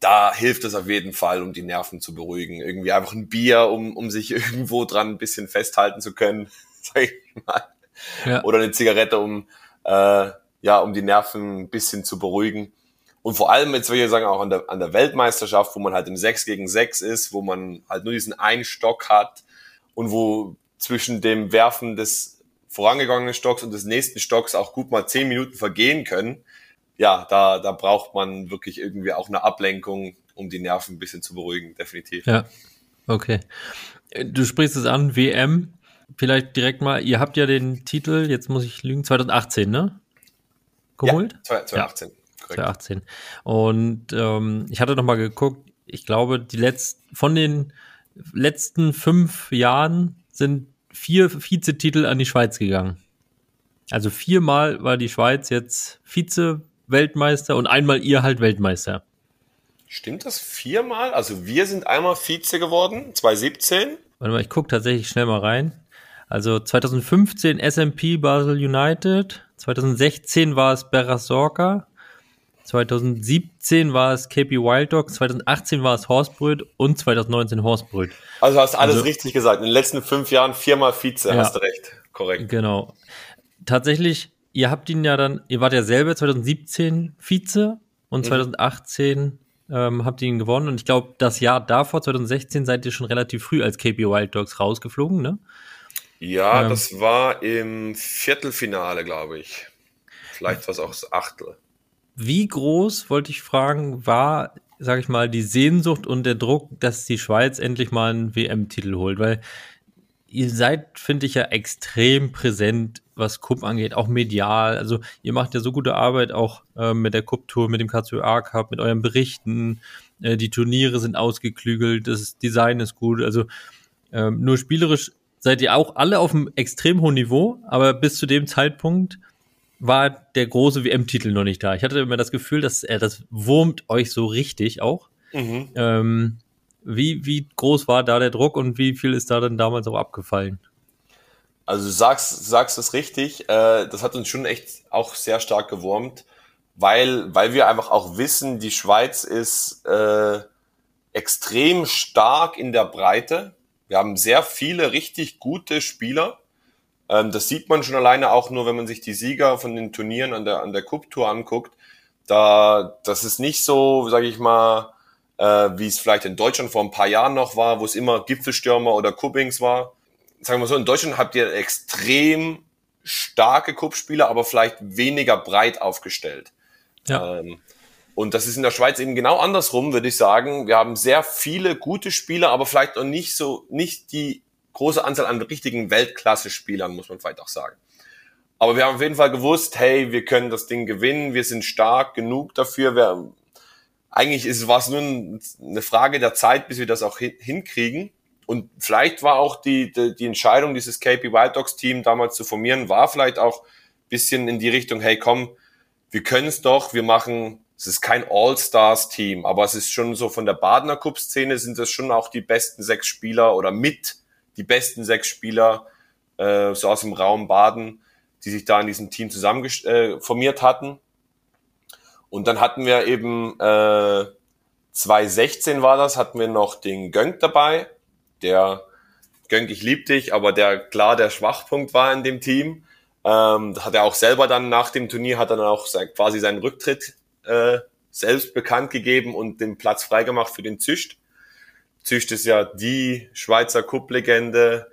da hilft es auf jeden Fall, um die Nerven zu beruhigen. Irgendwie einfach ein Bier, um, um sich irgendwo dran ein bisschen festhalten zu können, sag ich mal. Ja. Oder eine Zigarette, um, äh, ja, um die Nerven ein bisschen zu beruhigen. Und vor allem, jetzt würde ich sagen, auch an der, an der Weltmeisterschaft, wo man halt im 6 gegen 6 ist, wo man halt nur diesen einen Stock hat und wo zwischen dem Werfen des vorangegangenen Stocks und des nächsten Stocks auch gut mal 10 Minuten vergehen können ja, da, da braucht man wirklich irgendwie auch eine Ablenkung, um die Nerven ein bisschen zu beruhigen, definitiv. Ja, okay. Du sprichst es an, WM. Vielleicht direkt mal, ihr habt ja den Titel, jetzt muss ich lügen, 2018, ne? Geholt? Ja, 2018. Ja, 2018. Und ähm, ich hatte noch mal geguckt, ich glaube, die letzten, von den letzten fünf Jahren sind vier Vizetitel an die Schweiz gegangen. Also viermal war die Schweiz jetzt Vize Weltmeister und einmal ihr halt Weltmeister. Stimmt das viermal? Also wir sind einmal Vize geworden, 2017. Warte mal, ich gucke tatsächlich schnell mal rein. Also 2015 SMP Basel United, 2016 war es Berrasorka, 2017 war es KP Wild Dogs, 2018 war es Horstbrüt und 2019 Horstbrüt. Also hast alles also, richtig gesagt. In den letzten fünf Jahren viermal Vize, ja, hast du recht. Korrekt. Genau. Tatsächlich ihr habt ihn ja dann, ihr wart ja selber 2017 Vize und 2018 mhm. ähm, habt ihr ihn gewonnen. Und ich glaube, das Jahr davor, 2016, seid ihr schon relativ früh als KP Wild Dogs rausgeflogen, ne? Ja, ähm, das war im Viertelfinale, glaube ich. Vielleicht war es auch das Achtel. Wie groß, wollte ich fragen, war sag ich mal, die Sehnsucht und der Druck, dass die Schweiz endlich mal einen WM-Titel holt, weil ihr seid, finde ich, ja extrem präsent, was Cup angeht, auch medial. Also ihr macht ja so gute Arbeit auch äh, mit der Cup-Tour, mit dem KCA Cup, mit euren Berichten. Äh, die Turniere sind ausgeklügelt, das Design ist gut. Also ähm, nur spielerisch seid ihr auch alle auf einem extrem hohen Niveau, aber bis zu dem Zeitpunkt war der große WM-Titel noch nicht da. Ich hatte immer das Gefühl, dass er das wurmt euch so richtig auch. Mhm. Ähm, wie, wie groß war da der Druck und wie viel ist da dann damals auch abgefallen? Also du sagst, sagst es richtig, äh, das hat uns schon echt auch sehr stark gewurmt, weil, weil wir einfach auch wissen, die Schweiz ist äh, extrem stark in der Breite. Wir haben sehr viele richtig gute Spieler. Ähm, das sieht man schon alleine auch nur, wenn man sich die Sieger von den Turnieren an der, an der Cup-Tour anguckt. Da, das ist nicht so, sage ich mal, äh, wie es vielleicht in Deutschland vor ein paar Jahren noch war, wo es immer Gipfelstürmer oder Kuppings war. Sagen wir so, in Deutschland habt ihr extrem starke Kuppspieler, aber vielleicht weniger breit aufgestellt. Ja. Ähm, und das ist in der Schweiz eben genau andersrum, würde ich sagen. Wir haben sehr viele gute Spieler, aber vielleicht noch nicht so, nicht die große Anzahl an richtigen Weltklasse-Spielern, muss man vielleicht auch sagen. Aber wir haben auf jeden Fall gewusst, hey, wir können das Ding gewinnen, wir sind stark genug dafür. Wir, eigentlich ist, war es nur eine Frage der Zeit, bis wir das auch hinkriegen. Und vielleicht war auch die, die, die Entscheidung, dieses KP Wild Dogs Team damals zu formieren, war vielleicht auch bisschen in die Richtung, hey komm, wir können es doch, wir machen, es ist kein All-Stars-Team, aber es ist schon so von der Badener Cup-Szene sind das schon auch die besten sechs Spieler oder mit die besten sechs Spieler äh, so aus dem Raum Baden, die sich da in diesem Team zusammen äh, formiert hatten. Und dann hatten wir eben äh, 2016 war das, hatten wir noch den Gönk dabei, der Gönk, ich lieb dich, aber der klar der Schwachpunkt war in dem Team. Ähm, hat er auch selber dann nach dem Turnier, hat er dann auch quasi seinen Rücktritt äh, selbst bekannt gegeben und den Platz freigemacht für den Zücht. Zücht ist ja die Schweizer Cup-Legende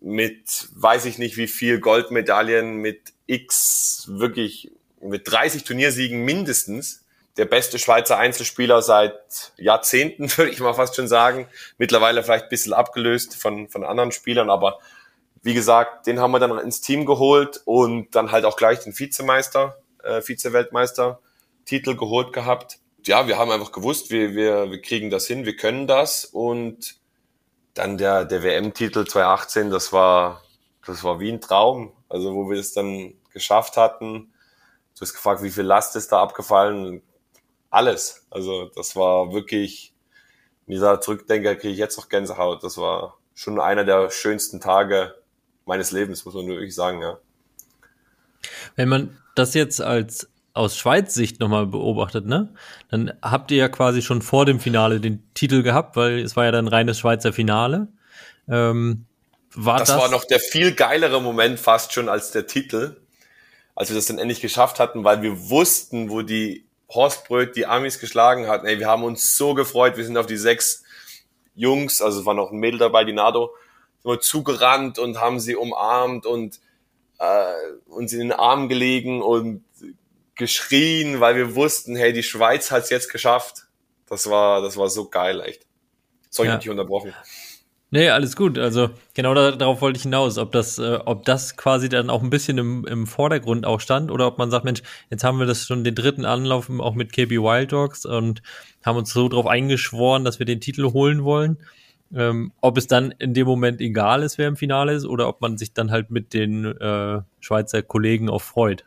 mit, weiß ich nicht wie viel Goldmedaillen, mit X wirklich mit 30 Turniersiegen mindestens der beste Schweizer Einzelspieler seit Jahrzehnten, würde ich mal fast schon sagen. Mittlerweile vielleicht ein bisschen abgelöst von, von anderen Spielern, aber wie gesagt, den haben wir dann ins Team geholt und dann halt auch gleich den Vizemeister, äh, Vize-Weltmeister-Titel geholt gehabt. Ja, wir haben einfach gewusst, wir, wir, wir kriegen das hin, wir können das und dann der, der WM-Titel 2018, das war, das war wie ein Traum. Also, wo wir es dann geschafft hatten, Du hast gefragt, wie viel Last ist da abgefallen? Alles. Also das war wirklich, wenn ich da zurückdenke, kriege ich jetzt noch Gänsehaut. Das war schon einer der schönsten Tage meines Lebens, muss man wirklich sagen, ja. Wenn man das jetzt als aus Schweiz Sicht nochmal beobachtet, ne? Dann habt ihr ja quasi schon vor dem Finale den Titel gehabt, weil es war ja dann reines Schweizer Finale. Ähm, war das, das war noch der viel geilere Moment fast schon als der Titel, als wir das dann endlich geschafft hatten, weil wir wussten, wo die Horstbröt die Amis geschlagen hatten. Ey, wir haben uns so gefreut. Wir sind auf die sechs Jungs, also es war noch ein Mädel dabei, die Nado, nur zugerannt und haben sie umarmt und äh, uns in den Arm gelegen und geschrien, weil wir wussten, hey, die Schweiz hat's jetzt geschafft. Das war, das war so geil, echt. Sorry, ja. ich unterbrochen. Nee, alles gut. Also genau da, darauf wollte ich hinaus, ob das, äh, ob das quasi dann auch ein bisschen im, im Vordergrund auch stand oder ob man sagt, Mensch, jetzt haben wir das schon den dritten Anlauf auch mit KB Wild Dogs und haben uns so darauf eingeschworen, dass wir den Titel holen wollen. Ähm, ob es dann in dem Moment egal ist, wer im Finale ist, oder ob man sich dann halt mit den äh, Schweizer Kollegen auch freut.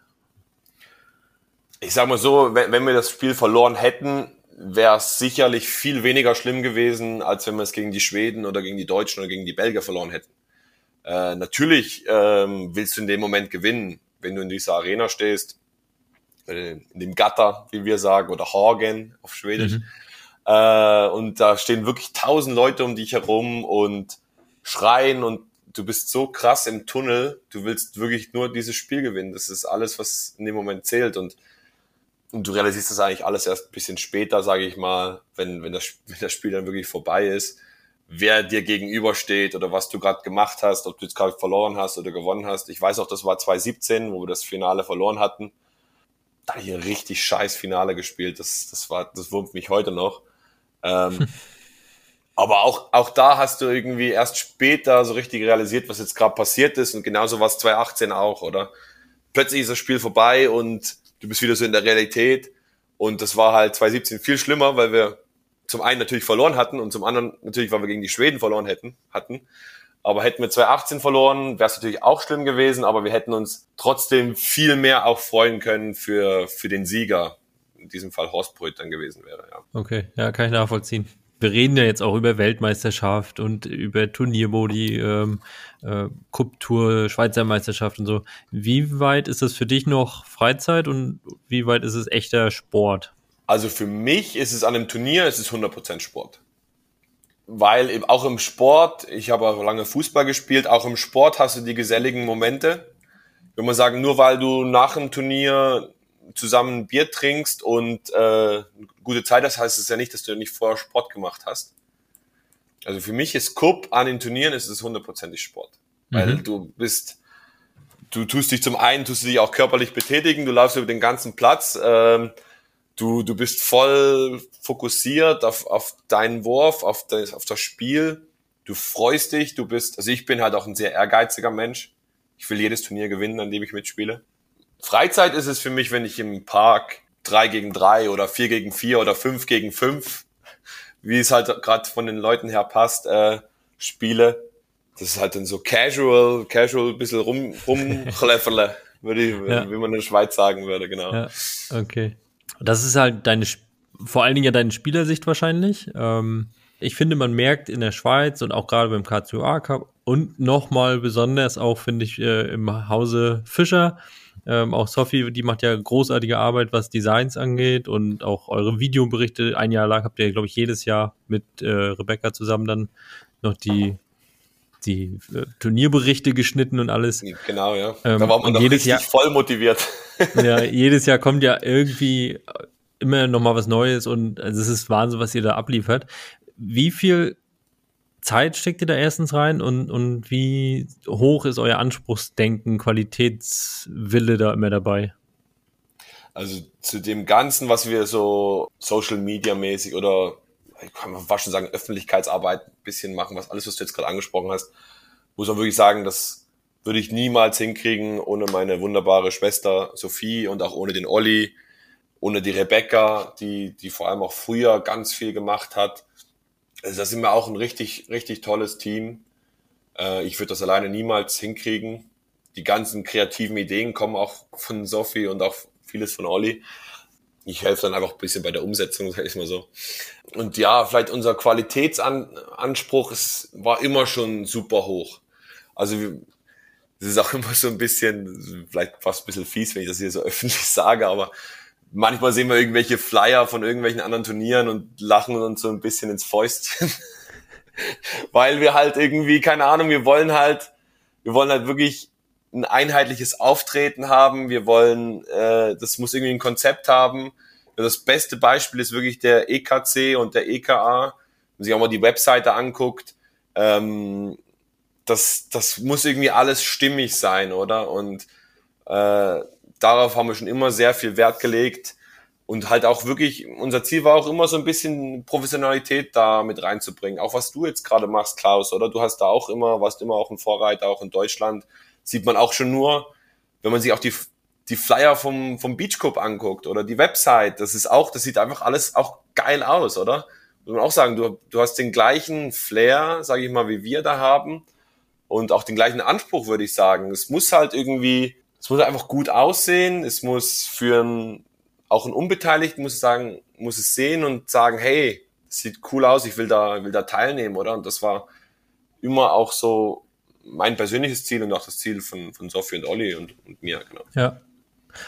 Ich sag mal so, wenn, wenn wir das Spiel verloren hätten, wäre es sicherlich viel weniger schlimm gewesen, als wenn wir es gegen die Schweden oder gegen die Deutschen oder gegen die Belgier verloren hätten. Äh, natürlich ähm, willst du in dem Moment gewinnen, wenn du in dieser Arena stehst, äh, in dem Gatter, wie wir sagen, oder Hagen auf Schwedisch. Mhm. Äh, und da stehen wirklich tausend Leute um dich herum und schreien und du bist so krass im Tunnel, du willst wirklich nur dieses Spiel gewinnen. Das ist alles, was in dem Moment zählt. Und und du realisierst das eigentlich alles erst ein bisschen später, sage ich mal, wenn, wenn, das, wenn das Spiel dann wirklich vorbei ist, wer dir gegenübersteht oder was du gerade gemacht hast, ob du jetzt gerade verloren hast oder gewonnen hast. Ich weiß auch, das war 2017, wo wir das Finale verloren hatten. da ich ein richtig scheiß Finale gespielt. Das, das war, das wurmt mich heute noch. Ähm, aber auch, auch da hast du irgendwie erst später so richtig realisiert, was jetzt gerade passiert ist. Und genauso war es 2018 auch, oder? Plötzlich ist das Spiel vorbei und du bist wieder so in der Realität. Und das war halt 2017 viel schlimmer, weil wir zum einen natürlich verloren hatten und zum anderen natürlich, weil wir gegen die Schweden verloren hätten, hatten. Aber hätten wir 2018 verloren, wäre es natürlich auch schlimm gewesen, aber wir hätten uns trotzdem viel mehr auch freuen können für, für den Sieger. In diesem Fall Horst Brütt dann gewesen wäre, ja. Okay, ja, kann ich nachvollziehen. Wir reden ja jetzt auch über Weltmeisterschaft und über Turniermodi, ähm, äh, Cup-Tour, Schweizer Meisterschaft und so. Wie weit ist das für dich noch Freizeit und wie weit ist es echter Sport? Also für mich ist es an einem Turnier, es ist 100% Sport weil auch im Sport, ich habe auch lange Fußball gespielt, auch im Sport hast du die geselligen Momente. Würde mal sagen, nur weil du nach dem Turnier zusammen Bier trinkst und äh, gute Zeit hast, heißt es ja nicht, dass du nicht vorher Sport gemacht hast. Also für mich ist Cup an den Turnieren ist es hundertprozentig Sport. Mhm. Weil du bist, du tust dich zum einen, tust du dich auch körperlich betätigen, du laufst über den ganzen Platz, ähm, Du, du bist voll fokussiert auf, auf deinen Wurf, auf das, auf das Spiel. Du freust dich, du bist, also ich bin halt auch ein sehr ehrgeiziger Mensch. Ich will jedes Turnier gewinnen, an dem ich mitspiele. Freizeit ist es für mich, wenn ich im Park drei gegen drei oder vier gegen vier oder fünf gegen fünf, wie es halt gerade von den Leuten her passt, äh, spiele. Das ist halt dann so casual, casual, bisschen rum, rumkläfferle, würde ich, ja. wie man in der Schweiz sagen würde, genau. Ja, okay. Das ist halt deine, vor allen Dingen ja deine Spielersicht wahrscheinlich. Ähm, ich finde, man merkt in der Schweiz und auch gerade beim KCOA Cup und nochmal besonders auch, finde ich, äh, im Hause Fischer, ähm, auch Sophie, die macht ja großartige Arbeit, was Designs angeht und auch eure Videoberichte. Ein Jahr lang habt ihr, glaube ich, jedes Jahr mit äh, Rebecca zusammen dann noch die die äh, Turnierberichte geschnitten und alles. Genau, ja. Ähm, da war man doch jedes richtig Jahr, voll motiviert. ja, jedes Jahr kommt ja irgendwie immer noch mal was Neues und also es ist Wahnsinn, was ihr da abliefert. Wie viel Zeit steckt ihr da erstens rein und, und wie hoch ist euer Anspruchsdenken, Qualitätswille da immer dabei? Also zu dem Ganzen, was wir so Social Media mäßig oder ich kann man fast schon sagen, Öffentlichkeitsarbeit ein bisschen machen, was alles, was du jetzt gerade angesprochen hast, muss man wirklich sagen, das würde ich niemals hinkriegen ohne meine wunderbare Schwester Sophie und auch ohne den Olli, ohne die Rebecca, die, die vor allem auch früher ganz viel gemacht hat. Also da sind wir auch ein richtig, richtig tolles Team. Äh, ich würde das alleine niemals hinkriegen. Die ganzen kreativen Ideen kommen auch von Sophie und auch vieles von Olli ich helfe dann einfach ein bisschen bei der Umsetzung, sag ich mal so. Und ja, vielleicht unser Qualitätsanspruch ist, war immer schon super hoch. Also es ist auch immer so ein bisschen, vielleicht fast ein bisschen fies, wenn ich das hier so öffentlich sage, aber manchmal sehen wir irgendwelche Flyer von irgendwelchen anderen Turnieren und lachen uns so ein bisschen ins Fäustchen. Weil wir halt irgendwie, keine Ahnung, wir wollen halt, wir wollen halt wirklich ein einheitliches Auftreten haben. Wir wollen, äh, das muss irgendwie ein Konzept haben. Das beste Beispiel ist wirklich der EKC und der EKA. Wenn man sich auch mal die Webseite anguckt, ähm, das, das muss irgendwie alles stimmig sein, oder? Und äh, darauf haben wir schon immer sehr viel Wert gelegt. Und halt auch wirklich, unser Ziel war auch immer so ein bisschen Professionalität da mit reinzubringen. Auch was du jetzt gerade machst, Klaus, oder? Du hast da auch immer, warst immer auch ein Vorreiter, auch in Deutschland sieht man auch schon nur, wenn man sich auch die, die Flyer vom, vom Beach Club anguckt oder die Website, das ist auch, das sieht einfach alles auch geil aus, oder? Muss man auch sagen, du, du hast den gleichen Flair, sage ich mal, wie wir da haben und auch den gleichen Anspruch, würde ich sagen. Es muss halt irgendwie, es muss einfach gut aussehen, es muss für einen, auch einen Unbeteiligten muss sagen, muss es sehen und sagen, hey, sieht cool aus, ich will da, will da teilnehmen, oder? Und das war immer auch so mein persönliches Ziel und auch das Ziel von, von Sophie und Olli und, und mir, genau. Ja.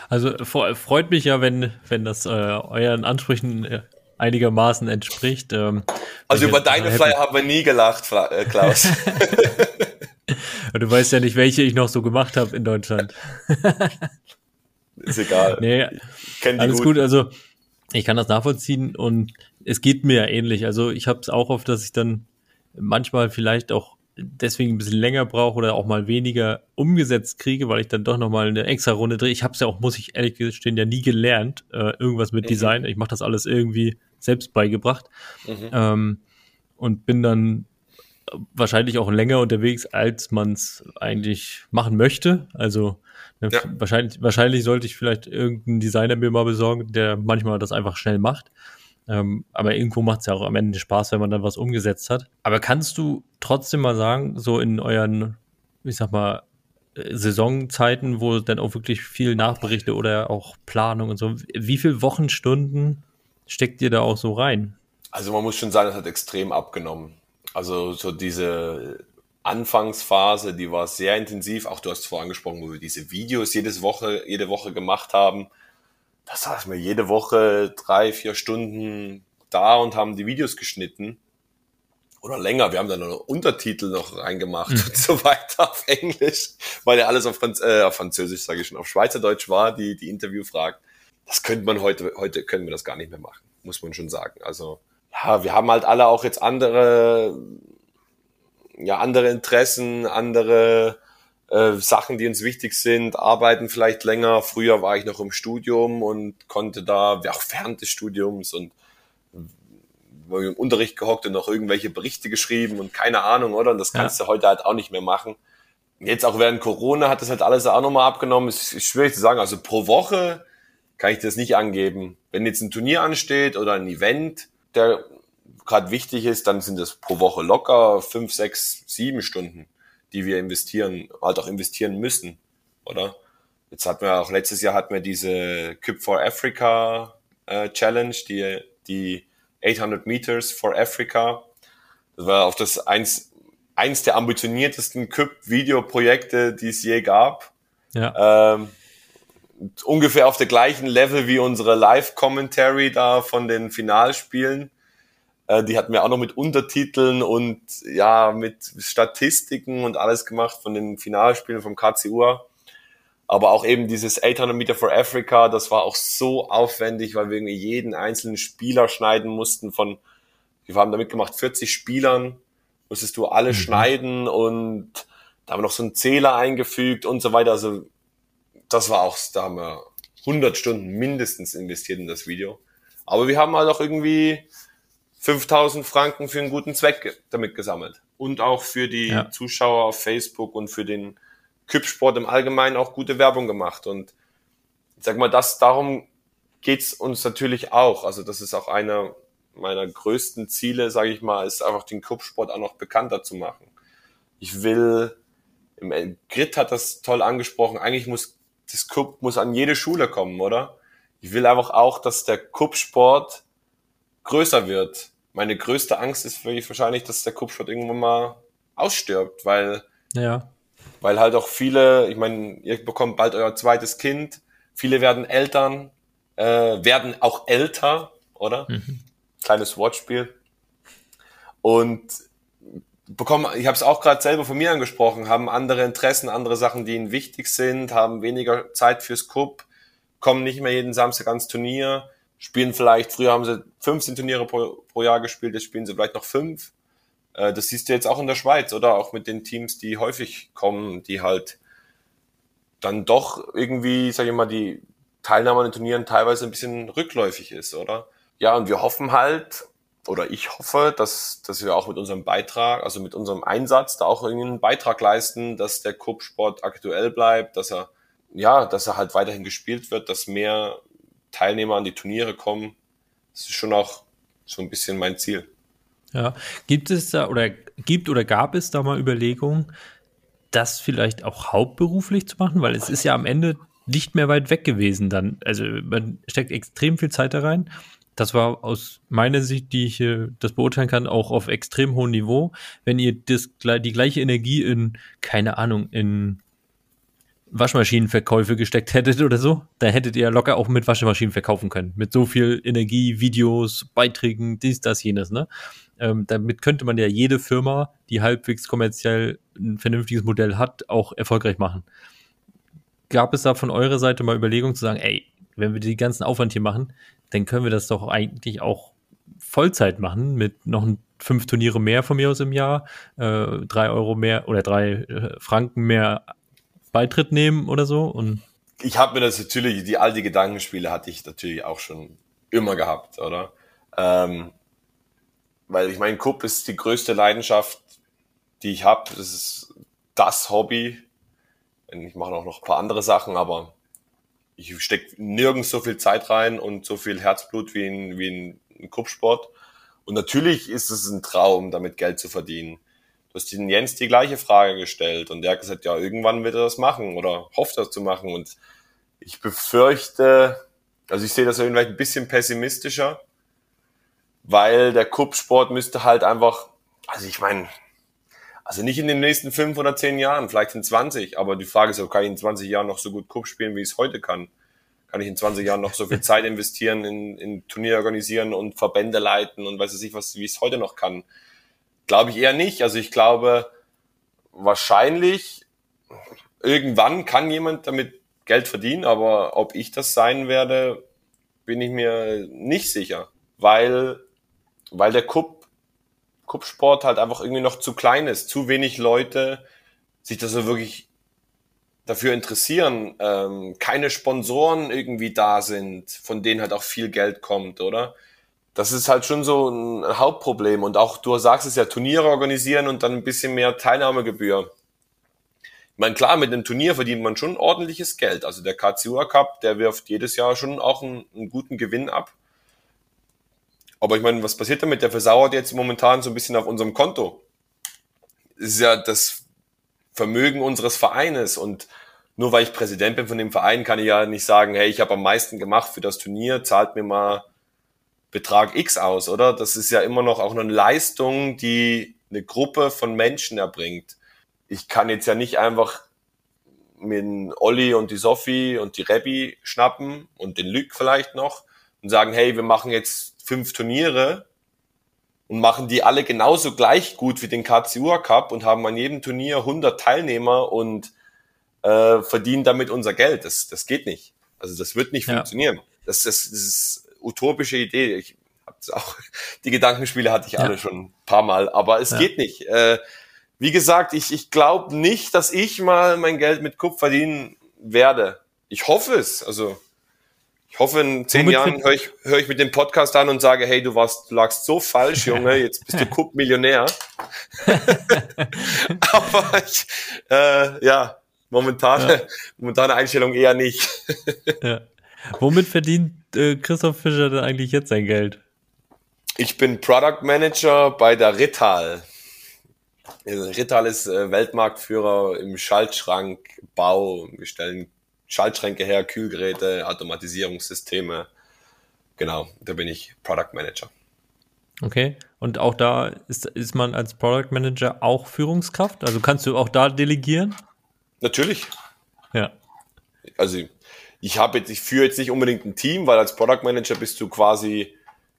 Also freut mich ja, wenn, wenn das äh, euren Ansprüchen äh, einigermaßen entspricht. Ähm, also über deine Flyer haben wir nie gelacht, äh, Klaus. du weißt ja nicht, welche ich noch so gemacht habe in Deutschland. Ist egal. Nee, alles gut. gut. Also ich kann das nachvollziehen und es geht mir ja ähnlich. Also ich habe es auch oft, dass ich dann manchmal vielleicht auch deswegen ein bisschen länger brauche oder auch mal weniger umgesetzt kriege, weil ich dann doch nochmal eine extra Runde drehe. Ich habe es ja auch, muss ich ehrlich gestehen, ja nie gelernt, äh, irgendwas mit mhm. Design. Ich mache das alles irgendwie selbst beigebracht mhm. ähm, und bin dann wahrscheinlich auch länger unterwegs, als man es eigentlich machen möchte. Also ne, ja. wahrscheinlich, wahrscheinlich sollte ich vielleicht irgendeinen Designer mir mal besorgen, der manchmal das einfach schnell macht. Ähm, aber irgendwo macht es ja auch am Ende Spaß, wenn man dann was umgesetzt hat. Aber kannst du trotzdem mal sagen, so in euren, ich sag mal, äh, Saisonzeiten, wo dann auch wirklich viel Nachberichte oder auch Planung und so, wie viele Wochenstunden steckt ihr da auch so rein? Also man muss schon sagen, es hat extrem abgenommen. Also so diese Anfangsphase, die war sehr intensiv. Auch du hast vorher angesprochen, wo wir diese Videos jedes Woche, jede Woche gemacht haben. Da saßen wir jede Woche drei, vier Stunden da und haben die Videos geschnitten. Oder länger. Wir haben dann noch Untertitel noch reingemacht mhm. und so weiter auf Englisch, weil ja alles auf, Franz äh, auf Französisch, sage ich schon, auf Schweizerdeutsch war, die, die Interviewfragen. Das könnte man heute, heute können wir das gar nicht mehr machen, muss man schon sagen. Also ja, wir haben halt alle auch jetzt andere, ja, andere Interessen, andere äh, Sachen, die uns wichtig sind, arbeiten vielleicht länger. Früher war ich noch im Studium und konnte da, auch während des Studiums und im Unterricht gehockt und noch irgendwelche Berichte geschrieben und keine Ahnung, oder? Und das kannst ja. du heute halt auch nicht mehr machen. Jetzt auch während Corona hat das halt alles auch nochmal abgenommen. Es ist schwierig zu sagen. Also pro Woche kann ich das nicht angeben. Wenn jetzt ein Turnier ansteht oder ein Event, der gerade wichtig ist, dann sind es pro Woche locker fünf, sechs, sieben Stunden, die wir investieren, halt auch investieren müssen, oder? Jetzt hatten wir auch letztes Jahr hatten wir diese Cup for Africa äh, Challenge, die, die 800 Meters for Africa. Das war auf das eins, eins der ambitioniertesten Cup-Videoprojekte, die es je gab. Ja. Ähm, ungefähr auf der gleichen Level wie unsere Live-Commentary da von den Finalspielen. Äh, die hatten wir auch noch mit Untertiteln und ja, mit Statistiken und alles gemacht von den Finalspielen vom KCUA. Aber auch eben dieses 800 Meter for Africa, das war auch so aufwendig, weil wir irgendwie jeden einzelnen Spieler schneiden mussten von, wir haben damit gemacht, 40 Spielern, musstest du alle mhm. schneiden und da haben wir noch so einen Zähler eingefügt und so weiter. Also das war auch, da haben wir 100 Stunden mindestens investiert in das Video. Aber wir haben halt auch irgendwie 5000 Franken für einen guten Zweck damit gesammelt. Und auch für die ja. Zuschauer auf Facebook und für den Küppsport im Allgemeinen auch gute Werbung gemacht. Und ich sag mal, das, darum geht's uns natürlich auch. Also das ist auch einer meiner größten Ziele, sage ich mal, ist einfach den Kuppsport auch noch bekannter zu machen. Ich will, Grit hat das toll angesprochen, eigentlich muss das Kupp muss an jede Schule kommen, oder? Ich will einfach auch, dass der Kuppsport größer wird meine größte Angst ist wahrscheinlich, dass der Kuppsport irgendwann mal ausstirbt, weil, ja. weil halt auch viele, ich meine, ihr bekommt bald euer zweites Kind, viele werden Eltern, äh, werden auch älter, oder? Mhm. Kleines Wortspiel. Und bekommen, ich habe es auch gerade selber von mir angesprochen, haben andere Interessen, andere Sachen, die ihnen wichtig sind, haben weniger Zeit fürs Cup, kommen nicht mehr jeden Samstag ans Turnier, spielen vielleicht, früher haben sie 15 Turniere pro, pro Jahr gespielt, jetzt spielen sie vielleicht noch fünf. Äh, das siehst du jetzt auch in der Schweiz, oder? Auch mit den Teams, die häufig kommen, die halt dann doch irgendwie, sag ich mal, die Teilnahme an den Turnieren teilweise ein bisschen rückläufig ist, oder? Ja, und wir hoffen halt, oder ich hoffe, dass, dass wir auch mit unserem Beitrag, also mit unserem Einsatz da auch einen Beitrag leisten, dass der Cup-Sport aktuell bleibt, dass er, ja, dass er halt weiterhin gespielt wird, dass mehr Teilnehmer an die Turniere kommen. Das ist schon auch so ein bisschen mein Ziel. Ja, gibt es da oder gibt oder gab es da mal Überlegungen, das vielleicht auch hauptberuflich zu machen? Weil es ist ja am Ende nicht mehr weit weg gewesen dann. Also man steckt extrem viel Zeit da rein. Das war aus meiner Sicht, die ich das beurteilen kann, auch auf extrem hohem Niveau. Wenn ihr das, die gleiche Energie in, keine Ahnung, in Waschmaschinenverkäufe gesteckt hättet oder so, da hättet ihr locker auch mit Waschmaschinen verkaufen können. Mit so viel Energie, Videos, Beiträgen, dies, das, jenes, ne? Ähm, damit könnte man ja jede Firma, die halbwegs kommerziell ein vernünftiges Modell hat, auch erfolgreich machen. Gab es da von eurer Seite mal Überlegungen zu sagen, ey, wenn wir die ganzen Aufwand hier machen, dann können wir das doch eigentlich auch Vollzeit machen mit noch fünf Turniere mehr von mir aus im Jahr, äh, drei Euro mehr oder drei äh, Franken mehr Beitritt nehmen oder so und ich habe mir das natürlich, die alte Gedankenspiele hatte ich natürlich auch schon immer gehabt, oder? Ähm, weil ich meine, Cup ist die größte Leidenschaft, die ich habe. Das ist das Hobby. Ich mache auch noch ein paar andere Sachen, aber ich stecke nirgends so viel Zeit rein und so viel Herzblut wie in, wie in, in Kuppsport. Und natürlich ist es ein Traum, damit Geld zu verdienen. Du hast den Jens die gleiche Frage gestellt und der hat gesagt, ja, irgendwann wird er das machen oder hofft das zu machen. Und ich befürchte, also ich sehe das vielleicht ein bisschen pessimistischer, weil der Kuppsport müsste halt einfach, also ich meine, also nicht in den nächsten fünf oder zehn Jahren, vielleicht in 20, aber die Frage ist, ob kann ich in 20 Jahren noch so gut Cup spielen, wie ich es heute kann? Kann ich in 20 Jahren noch so viel Zeit investieren in, in Turnier organisieren und Verbände leiten und weiß ich was, wie ich es heute noch kann? Glaube ich eher nicht. Also ich glaube, wahrscheinlich irgendwann kann jemand damit Geld verdienen, aber ob ich das sein werde, bin ich mir nicht sicher, weil, weil der Cup Kuppsport halt einfach irgendwie noch zu klein ist, zu wenig Leute sich da so wirklich dafür interessieren, ähm, keine Sponsoren irgendwie da sind, von denen halt auch viel Geld kommt, oder? Das ist halt schon so ein Hauptproblem. Und auch, du sagst es ja, Turniere organisieren und dann ein bisschen mehr Teilnahmegebühr. Ich meine, klar, mit einem Turnier verdient man schon ordentliches Geld. Also der KCUA Cup, der wirft jedes Jahr schon auch einen, einen guten Gewinn ab. Aber ich meine, was passiert damit? Der versauert jetzt momentan so ein bisschen auf unserem Konto. Das ist ja das Vermögen unseres Vereines und nur weil ich Präsident bin von dem Verein, kann ich ja nicht sagen, hey, ich habe am meisten gemacht für das Turnier, zahlt mir mal Betrag X aus, oder? Das ist ja immer noch auch eine Leistung, die eine Gruppe von Menschen erbringt. Ich kann jetzt ja nicht einfach mit Olli und die Sophie und die Rebbi schnappen und den Lück vielleicht noch und sagen, hey, wir machen jetzt fünf Turniere und machen die alle genauso gleich gut wie den KCUA Cup und haben an jedem Turnier 100 Teilnehmer und äh, verdienen damit unser Geld. Das, das geht nicht. Also das wird nicht ja. funktionieren. Das, das, das ist utopische Idee. Ich hab's auch, die Gedankenspiele hatte ich ja. alle schon ein paar Mal, aber es ja. geht nicht. Äh, wie gesagt, ich, ich glaube nicht, dass ich mal mein Geld mit Kupf verdienen werde. Ich hoffe es. Also ich hoffe, in zehn Womit Jahren höre ich, hör ich mit dem Podcast an und sage, hey, du warst, du lagst so falsch, Junge, jetzt bist du Cup-Millionär. Aber ich, äh, ja, momentane, ja. momentane Einstellung eher nicht. ja. Womit verdient äh, Christoph Fischer denn eigentlich jetzt sein Geld? Ich bin Product Manager bei der Rittal. Also Rittal ist äh, Weltmarktführer im Schaltschrankbau. Wir stellen Schaltschränke her, Kühlgeräte, Automatisierungssysteme. Genau, da bin ich Product Manager. Okay, und auch da ist, ist man als Product Manager auch Führungskraft? Also kannst du auch da delegieren? Natürlich. Ja. Also ich habe jetzt, ich führe jetzt nicht unbedingt ein Team, weil als Product Manager bist du quasi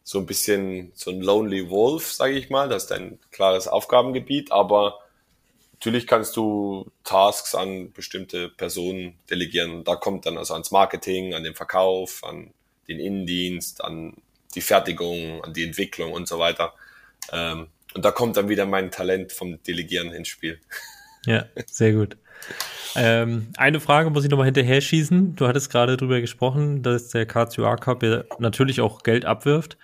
so ein bisschen so ein Lonely Wolf, sage ich mal. Das ist dein klares Aufgabengebiet, aber Natürlich kannst du Tasks an bestimmte Personen delegieren. Da kommt dann also ans Marketing, an den Verkauf, an den Innendienst, an die Fertigung, an die Entwicklung und so weiter. Ähm, und da kommt dann wieder mein Talent vom Delegieren ins Spiel. Ja, sehr gut. Ähm, eine Frage muss ich nochmal hinterher schießen. Du hattest gerade drüber gesprochen, dass der KCUA Cup ja natürlich auch Geld abwirft.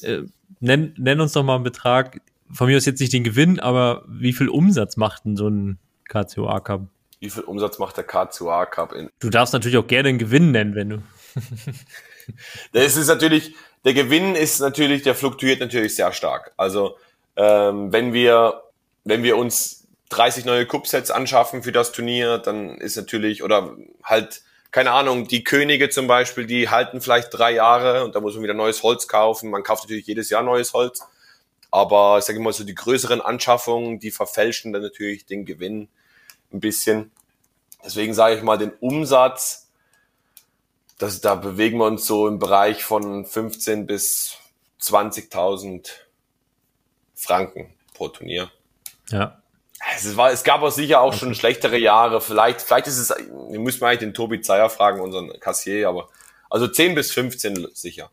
Äh, nenn, nenn uns doch mal einen Betrag, von mir aus jetzt nicht den Gewinn, aber wie viel Umsatz macht denn so ein KCOA Cup? Wie viel Umsatz macht der KCOA Cup in? Du darfst natürlich auch gerne einen Gewinn nennen, wenn du. das ist natürlich, der Gewinn ist natürlich, der fluktuiert natürlich sehr stark. Also ähm, wenn wir, wenn wir uns 30 neue Cup-Sets anschaffen für das Turnier, dann ist natürlich, oder halt, keine Ahnung, die Könige zum Beispiel, die halten vielleicht drei Jahre und da muss man wieder neues Holz kaufen. Man kauft natürlich jedes Jahr neues Holz. Aber ich sage mal so, die größeren Anschaffungen, die verfälschen dann natürlich den Gewinn ein bisschen. Deswegen sage ich mal, den Umsatz, das, da bewegen wir uns so im Bereich von 15 bis 20.000 Franken pro Turnier. Ja. Es, war, es gab auch sicher auch schon schlechtere Jahre. Vielleicht, vielleicht ist es, wir müssen eigentlich den Tobi Zeyer fragen, unseren Kassier, aber also 10 bis 15 sicher.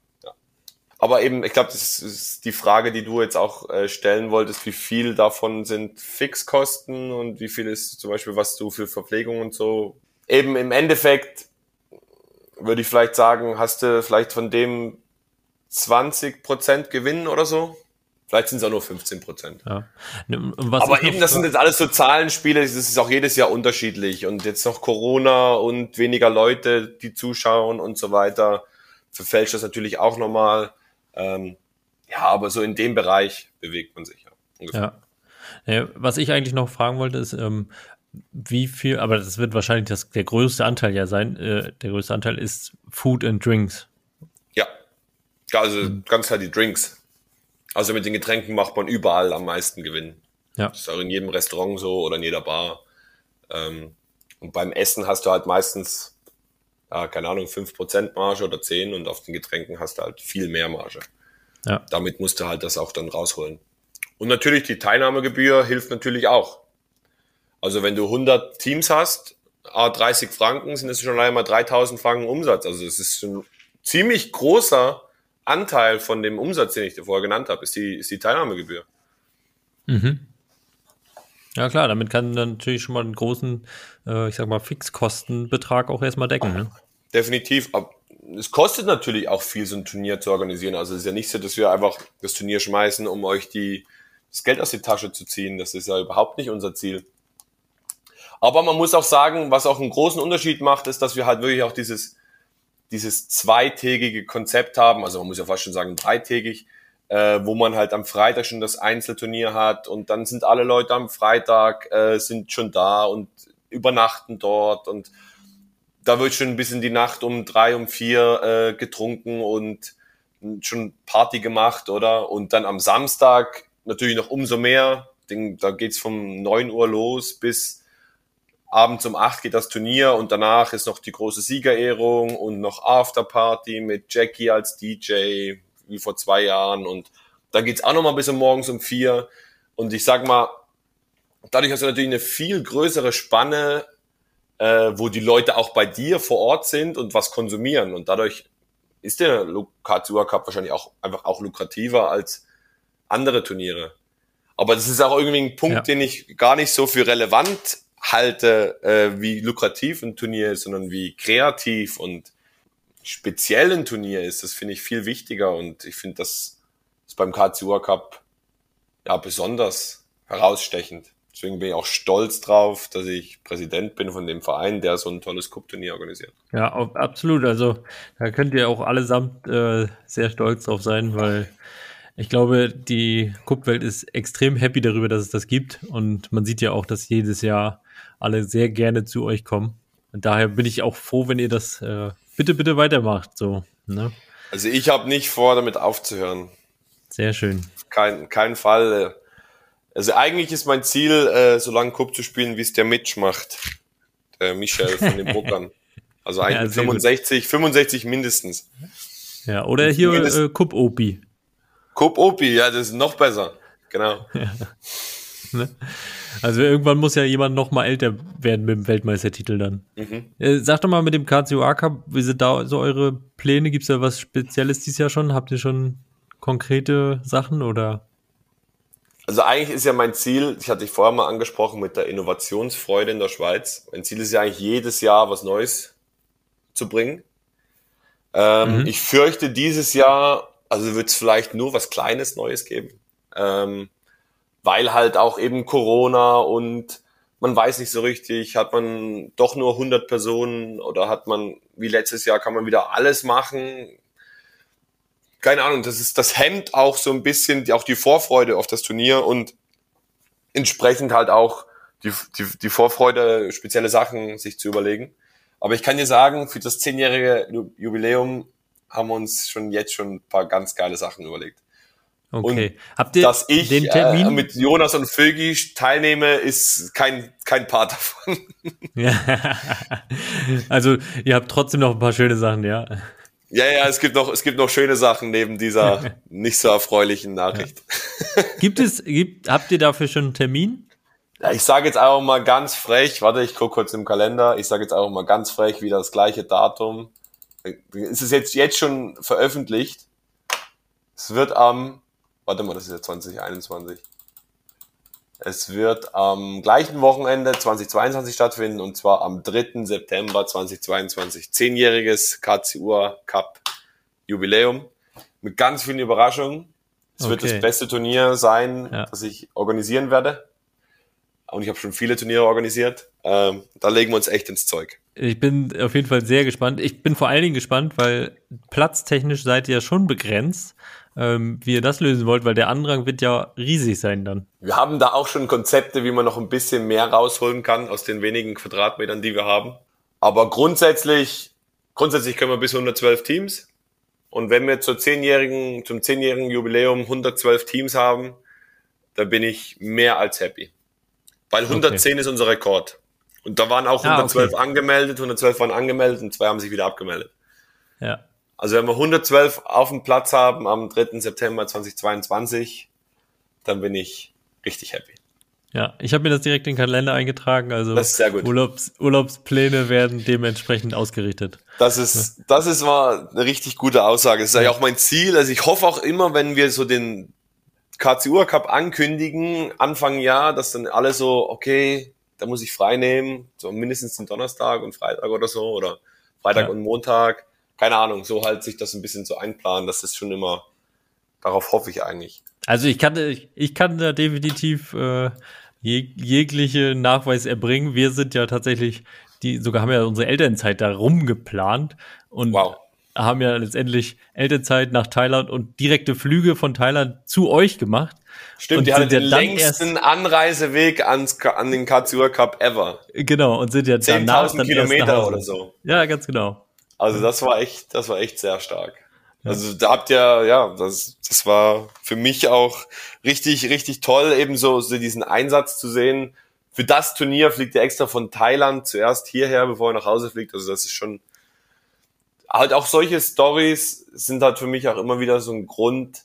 Aber eben, ich glaube, das ist die Frage, die du jetzt auch äh, stellen wolltest, wie viel davon sind Fixkosten und wie viel ist zum Beispiel, was du für Verpflegung und so. Eben im Endeffekt würde ich vielleicht sagen, hast du vielleicht von dem 20 Prozent Gewinn oder so. Vielleicht sind es auch nur 15 Prozent. Ja. Ne, Aber eben, das sind jetzt alles so Zahlenspiele, das ist auch jedes Jahr unterschiedlich. Und jetzt noch Corona und weniger Leute, die zuschauen und so weiter, verfälscht das natürlich auch nochmal. Ähm, ja, aber so in dem Bereich bewegt man sich ja. Ungefähr. Ja. Was ich eigentlich noch fragen wollte, ist, ähm, wie viel, aber das wird wahrscheinlich das, der größte Anteil ja sein, äh, der größte Anteil ist Food and Drinks. Ja, also mhm. ganz klar die Drinks. Also mit den Getränken macht man überall am meisten Gewinn. Ja. Das ist auch in jedem Restaurant so oder in jeder Bar. Ähm, und beim Essen hast du halt meistens, ja, keine Ahnung, 5% Marge oder 10 und auf den Getränken hast du halt viel mehr Marge. Ja. Damit musst du halt das auch dann rausholen. Und natürlich die Teilnahmegebühr hilft natürlich auch. Also wenn du 100 Teams hast, 30 Franken, sind es schon einmal 3000 Franken Umsatz. Also es ist ein ziemlich großer Anteil von dem Umsatz, den ich dir vorher genannt habe, ist die, ist die Teilnahmegebühr. Mhm. Ja klar, damit kann dann natürlich schon mal einen großen, äh, ich sag mal, Fixkostenbetrag auch erstmal decken. Ne? Definitiv. Aber es kostet natürlich auch viel, so ein Turnier zu organisieren. Also es ist ja nicht so, dass wir einfach das Turnier schmeißen, um euch die, das Geld aus der Tasche zu ziehen. Das ist ja überhaupt nicht unser Ziel. Aber man muss auch sagen, was auch einen großen Unterschied macht, ist, dass wir halt wirklich auch dieses dieses zweitägige Konzept haben, also man muss ja fast schon sagen dreitägig, äh, wo man halt am Freitag schon das Einzelturnier hat und dann sind alle Leute am Freitag äh, sind schon da und übernachten dort und da wird schon ein bisschen die Nacht um drei, um vier äh, getrunken und schon Party gemacht, oder? Und dann am Samstag natürlich noch umso mehr. Da geht's von neun Uhr los bis abends um acht geht das Turnier und danach ist noch die große Siegerehrung und noch Afterparty mit Jackie als DJ, wie vor zwei Jahren. Und dann geht's auch noch mal bis um morgens um vier. Und ich sag mal, dadurch hast du natürlich eine viel größere Spanne, äh, wo die Leute auch bei dir vor Ort sind und was konsumieren. Und dadurch ist der Katsua Cup wahrscheinlich auch einfach auch lukrativer als andere Turniere. Aber das ist auch irgendwie ein Punkt, ja. den ich gar nicht so für relevant halte, äh, wie lukrativ ein Turnier ist, sondern wie kreativ und speziell ein Turnier ist. Das finde ich viel wichtiger und ich finde das ist beim KCUA Cup ja besonders herausstechend. Deswegen bin ich auch stolz drauf, dass ich Präsident bin von dem Verein, der so ein tolles Cup-Turnier organisiert. Ja, absolut. Also da könnt ihr auch allesamt äh, sehr stolz drauf sein, weil ich glaube, die Cup-Welt ist extrem happy darüber, dass es das gibt. Und man sieht ja auch, dass jedes Jahr alle sehr gerne zu euch kommen. Und daher bin ich auch froh, wenn ihr das äh, bitte, bitte weitermacht. So, ne? Also ich habe nicht vor, damit aufzuhören. Sehr schön. Kein, kein Fall. Also eigentlich ist mein Ziel, äh, so lange Cup zu spielen, wie es der Mitch macht. Der Michel von den Bruckern. Also eigentlich ja, 65, gut. 65 mindestens. Ja, oder hier äh, Cup Opi. Cup Opi, ja, das ist noch besser. Genau. Ja. Ne? Also irgendwann muss ja jemand noch mal älter werden mit dem Weltmeistertitel dann. Mhm. Äh, sag doch mal mit dem KCOA Cup, wie sind da so eure Pläne? Gibt es da was Spezielles dieses Jahr schon? Habt ihr schon konkrete Sachen oder? Also eigentlich ist ja mein Ziel, ich hatte dich vorher mal angesprochen mit der Innovationsfreude in der Schweiz. Mein Ziel ist ja eigentlich jedes Jahr was Neues zu bringen. Ähm, mhm. Ich fürchte dieses Jahr, also wird es vielleicht nur was Kleines Neues geben. Ähm, weil halt auch eben Corona und man weiß nicht so richtig, hat man doch nur 100 Personen oder hat man, wie letztes Jahr, kann man wieder alles machen. Keine Ahnung, das ist, das hemmt auch so ein bisschen auch die Vorfreude auf das Turnier und entsprechend halt auch die, die, die Vorfreude, spezielle Sachen sich zu überlegen. Aber ich kann dir sagen, für das zehnjährige Jubiläum haben wir uns schon jetzt schon ein paar ganz geile Sachen überlegt. Okay. Und Habt ihr dass ich den Termin? Äh, mit Jonas und Vögi teilnehme, ist kein, kein Part davon. Ja. Also ihr habt trotzdem noch ein paar schöne Sachen, ja. Ja, ja, es gibt noch, es gibt noch schöne Sachen neben dieser nicht so erfreulichen Nachricht. Ja. Gibt es, gibt, habt ihr dafür schon einen Termin? Ja, ich sage jetzt einfach mal ganz frech, warte, ich gucke kurz im Kalender, ich sage jetzt einfach mal ganz frech wieder das gleiche Datum. Ist es jetzt, jetzt schon veröffentlicht? Es wird am, warte mal, das ist ja 2021. Es wird am gleichen Wochenende 2022 stattfinden und zwar am 3. September 2022. Zehnjähriges KCU Cup Jubiläum mit ganz vielen Überraschungen. Es okay. wird das beste Turnier sein, ja. das ich organisieren werde. Und ich habe schon viele Turniere organisiert. Ähm, da legen wir uns echt ins Zeug. Ich bin auf jeden Fall sehr gespannt. Ich bin vor allen Dingen gespannt, weil platztechnisch seid ihr ja schon begrenzt ähm, wie ihr das lösen wollt, weil der Andrang wird ja riesig sein dann. Wir haben da auch schon Konzepte, wie man noch ein bisschen mehr rausholen kann aus den wenigen Quadratmetern, die wir haben. Aber grundsätzlich, grundsätzlich können wir bis 112 Teams. Und wenn wir zur zehnjährigen, zum zehnjährigen Jubiläum 112 Teams haben, da bin ich mehr als happy. Weil 110 okay. ist unser Rekord. Und da waren auch 112 ah, okay. angemeldet, 112 waren angemeldet und zwei haben sich wieder abgemeldet. Ja. Also wenn wir 112 auf dem Platz haben am 3. September 2022, dann bin ich richtig happy. Ja, ich habe mir das direkt in den Kalender eingetragen, also das ist sehr gut. Urlaubs, Urlaubspläne werden dementsprechend ausgerichtet. Das ist, das ist mal eine richtig gute Aussage. Das ist ja auch mein Ziel. Also ich hoffe auch immer, wenn wir so den KCU Cup ankündigen, Anfang Jahr, dass dann alle so, okay, da muss ich frei nehmen, so mindestens den Donnerstag und Freitag oder so, oder Freitag ja. und Montag keine Ahnung, so halt sich das ein bisschen so einplanen, das ist schon immer, darauf hoffe ich eigentlich. Also ich kann, ich, ich kann da definitiv äh, jeg jegliche Nachweis erbringen. Wir sind ja tatsächlich, die sogar haben ja unsere Elternzeit da rumgeplant und wow. Haben ja letztendlich Elternzeit nach Thailand und direkte Flüge von Thailand zu euch gemacht. Stimmt, und die hatten den längsten Anreiseweg ans, an den Katsura Cup ever. Genau, und sind ja 10.000 Kilometer oder so. Ja, ganz genau. Also das war echt, das war echt sehr stark. Ja. Also da habt ihr, ja, das, das war für mich auch richtig, richtig toll, eben so, so diesen Einsatz zu sehen. Für das Turnier fliegt er extra von Thailand zuerst hierher, bevor er nach Hause fliegt. Also das ist schon, halt auch solche Stories sind halt für mich auch immer wieder so ein Grund,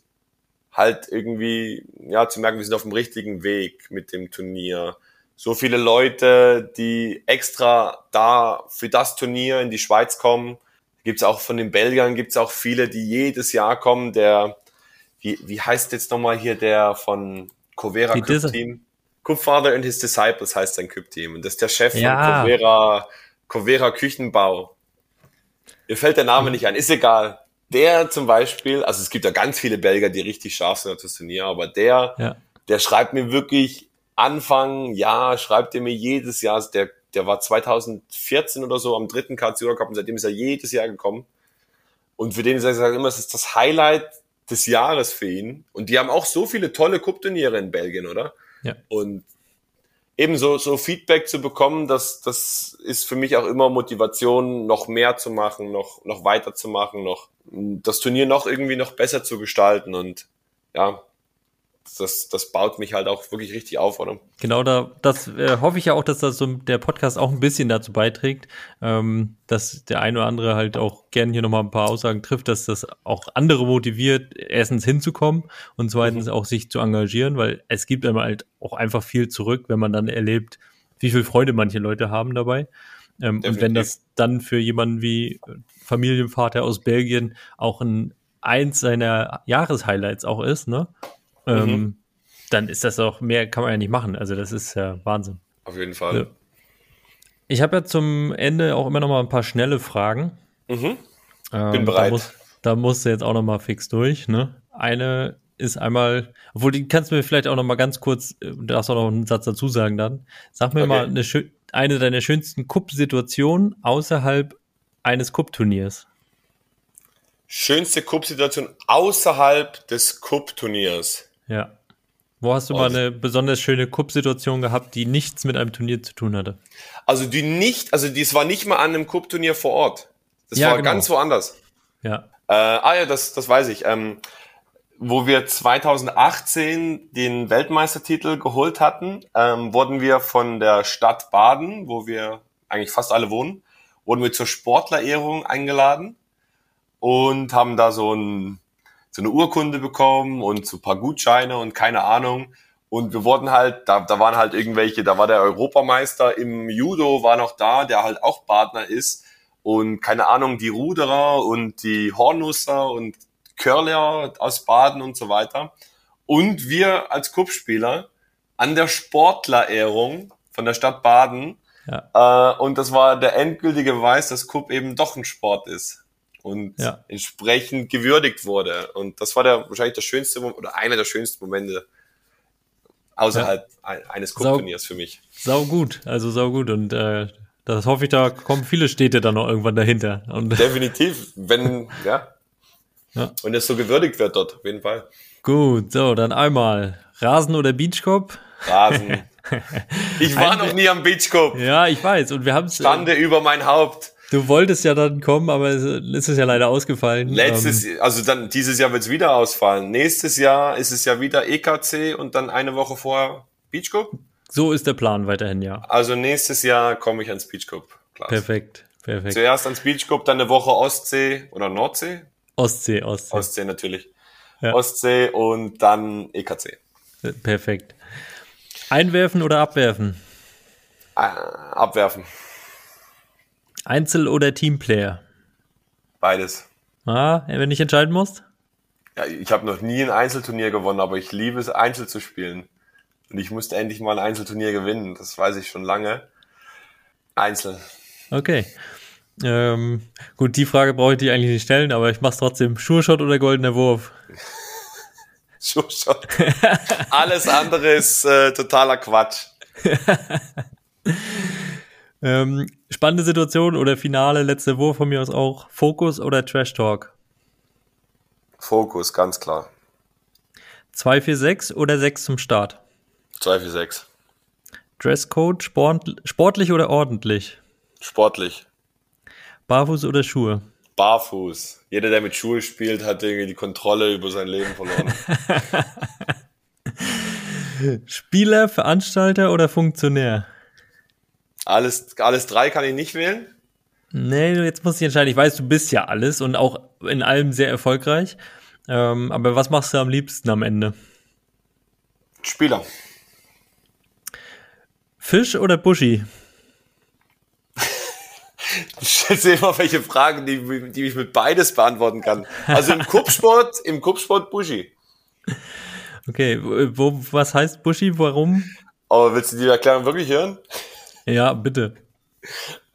halt irgendwie, ja, zu merken, wir sind auf dem richtigen Weg mit dem Turnier so viele Leute, die extra da für das Turnier in die Schweiz kommen. Gibt's auch von den Belgiern gibt's auch viele, die jedes Jahr kommen. Der, wie, wie heißt jetzt nochmal hier der von Covera Cup Team? Cup Father and His Disciples heißt sein Cup Team. Und das ist der Chef ja. von Covera, Covera Küchenbau. Mir fällt der Name nicht ein, ist egal. Der zum Beispiel, also es gibt ja ganz viele Belgier, die richtig scharf sind auf das Turnier, aber der, ja. der schreibt mir wirklich Anfang ja, schreibt er mir jedes Jahr, der, der war 2014 oder so am dritten KCU Cup und seitdem ist er jedes Jahr gekommen. Und für den ist er immer, es ist das Highlight des Jahres für ihn. Und die haben auch so viele tolle Cup-Turniere in Belgien, oder? Ja. Und ebenso so Feedback zu bekommen, das, das ist für mich auch immer Motivation, noch mehr zu machen, noch, noch weiter zu machen, noch das Turnier noch irgendwie noch besser zu gestalten. Und ja, das, das baut mich halt auch wirklich richtig auf, oder? Genau, da das äh, hoffe ich ja auch, dass das so der Podcast auch ein bisschen dazu beiträgt, ähm, dass der eine oder andere halt auch gerne hier nochmal ein paar Aussagen trifft, dass das auch andere motiviert, erstens hinzukommen und zweitens mhm. auch sich zu engagieren, weil es gibt immer halt auch einfach viel zurück, wenn man dann erlebt, wie viel Freude manche Leute haben dabei. Ähm, und wenn das dann für jemanden wie Familienvater aus Belgien auch ein eins seiner Jahreshighlights auch ist, ne? Ähm, mhm. dann ist das auch mehr, kann man ja nicht machen. Also das ist ja Wahnsinn. Auf jeden Fall. Ja. Ich habe ja zum Ende auch immer noch mal ein paar schnelle Fragen. Mhm. Ähm, Bin bereit. Da, muss, da musst du jetzt auch noch mal fix durch. Ne? Eine ist einmal, obwohl die kannst du mir vielleicht auch noch mal ganz kurz, äh, du darfst auch noch einen Satz dazu sagen dann. Sag mir okay. mal eine, eine deiner schönsten Cup-Situationen außerhalb eines Cup-Turniers. Schönste Cup-Situation außerhalb des Cup-Turniers. Ja. Wo hast du mal eine besonders schöne Cup-Situation gehabt, die nichts mit einem Turnier zu tun hatte? Also die nicht, also dies war nicht mal an einem Cup-Turnier vor Ort. Das ja, war genau. ganz woanders. Ja. Äh, ah ja, das, das weiß ich. Ähm, wo wir 2018 den Weltmeistertitel geholt hatten, ähm, wurden wir von der Stadt Baden, wo wir eigentlich fast alle wohnen, wurden wir zur Sportlerehrung eingeladen und haben da so ein so eine Urkunde bekommen und so paar Gutscheine und keine Ahnung. Und wir wurden halt, da, da waren halt irgendwelche, da war der Europameister im Judo, war noch da, der halt auch Partner ist. Und keine Ahnung, die Ruderer und die Hornusser und Curler aus Baden und so weiter. Und wir als Cup-Spieler an der Sportlerehrung von der Stadt Baden. Ja. Äh, und das war der endgültige Beweis, dass Cup eben doch ein Sport ist und ja. entsprechend gewürdigt wurde. Und das war der wahrscheinlich der schönste oder einer der schönsten Momente außerhalb ja. eines Cup-Turniers für mich. Sau gut, also sau gut. Und äh, das hoffe ich, da kommen viele Städte dann noch irgendwann dahinter. Und Definitiv, wenn, ja. ja. Und es so gewürdigt wird dort, auf jeden Fall. Gut, so, dann einmal Rasen oder Beachcop? Rasen. Ich war noch nie am Beachcop. Ja, ich weiß. Und wir haben es. Äh, Stande äh, über mein Haupt. Du wolltest ja dann kommen, aber es ist ja leider ausgefallen. Letztes, ähm, also dann dieses Jahr wird es wieder ausfallen. Nächstes Jahr ist es ja wieder EKC und dann eine Woche vorher Beach Cup. So ist der Plan weiterhin, ja. Also nächstes Jahr komme ich ans Beach Cup. Klasse. Perfekt, perfekt. Zuerst ans Beach Cup, dann eine Woche Ostsee oder Nordsee. Ostsee, Ostsee. Ostsee natürlich. Ja. Ostsee und dann EKC. Perfekt. Einwerfen oder abwerfen? Äh, abwerfen. Einzel- oder Teamplayer? Beides. Ah, wenn ich entscheiden musst? Ja, ich habe noch nie ein Einzelturnier gewonnen, aber ich liebe es, Einzel zu spielen. Und ich musste endlich mal ein Einzelturnier gewinnen. Das weiß ich schon lange. Einzel. Okay. Ähm, gut, die Frage brauche ich dir eigentlich nicht stellen, aber ich mache es trotzdem. Schuhshot oder goldener Wurf? Schuhshot. Alles andere ist äh, totaler Quatsch. Ähm, spannende Situation oder Finale, letzte Wurf von mir aus auch. Fokus oder Trash Talk? Fokus, ganz klar. 246 oder 6 zum Start? 246. Dresscode, Sport, sportlich oder ordentlich? Sportlich. Barfuß oder Schuhe? Barfuß. Jeder, der mit Schuhe spielt, hat irgendwie die Kontrolle über sein Leben verloren. Spieler, Veranstalter oder Funktionär? Alles, alles drei kann ich nicht wählen? Nee, jetzt muss ich entscheiden. Ich weiß, du bist ja alles und auch in allem sehr erfolgreich. Ähm, aber was machst du am liebsten am Ende? Spieler. Fisch oder Buschi? Du stellst immer welche Fragen, die, die ich mit beides beantworten kann. Also im Kuppsport, im Kuppsport Buschi. Okay, wo, was heißt Buschi? Warum? Aber willst du die Erklärung wirklich hören? Ja, bitte.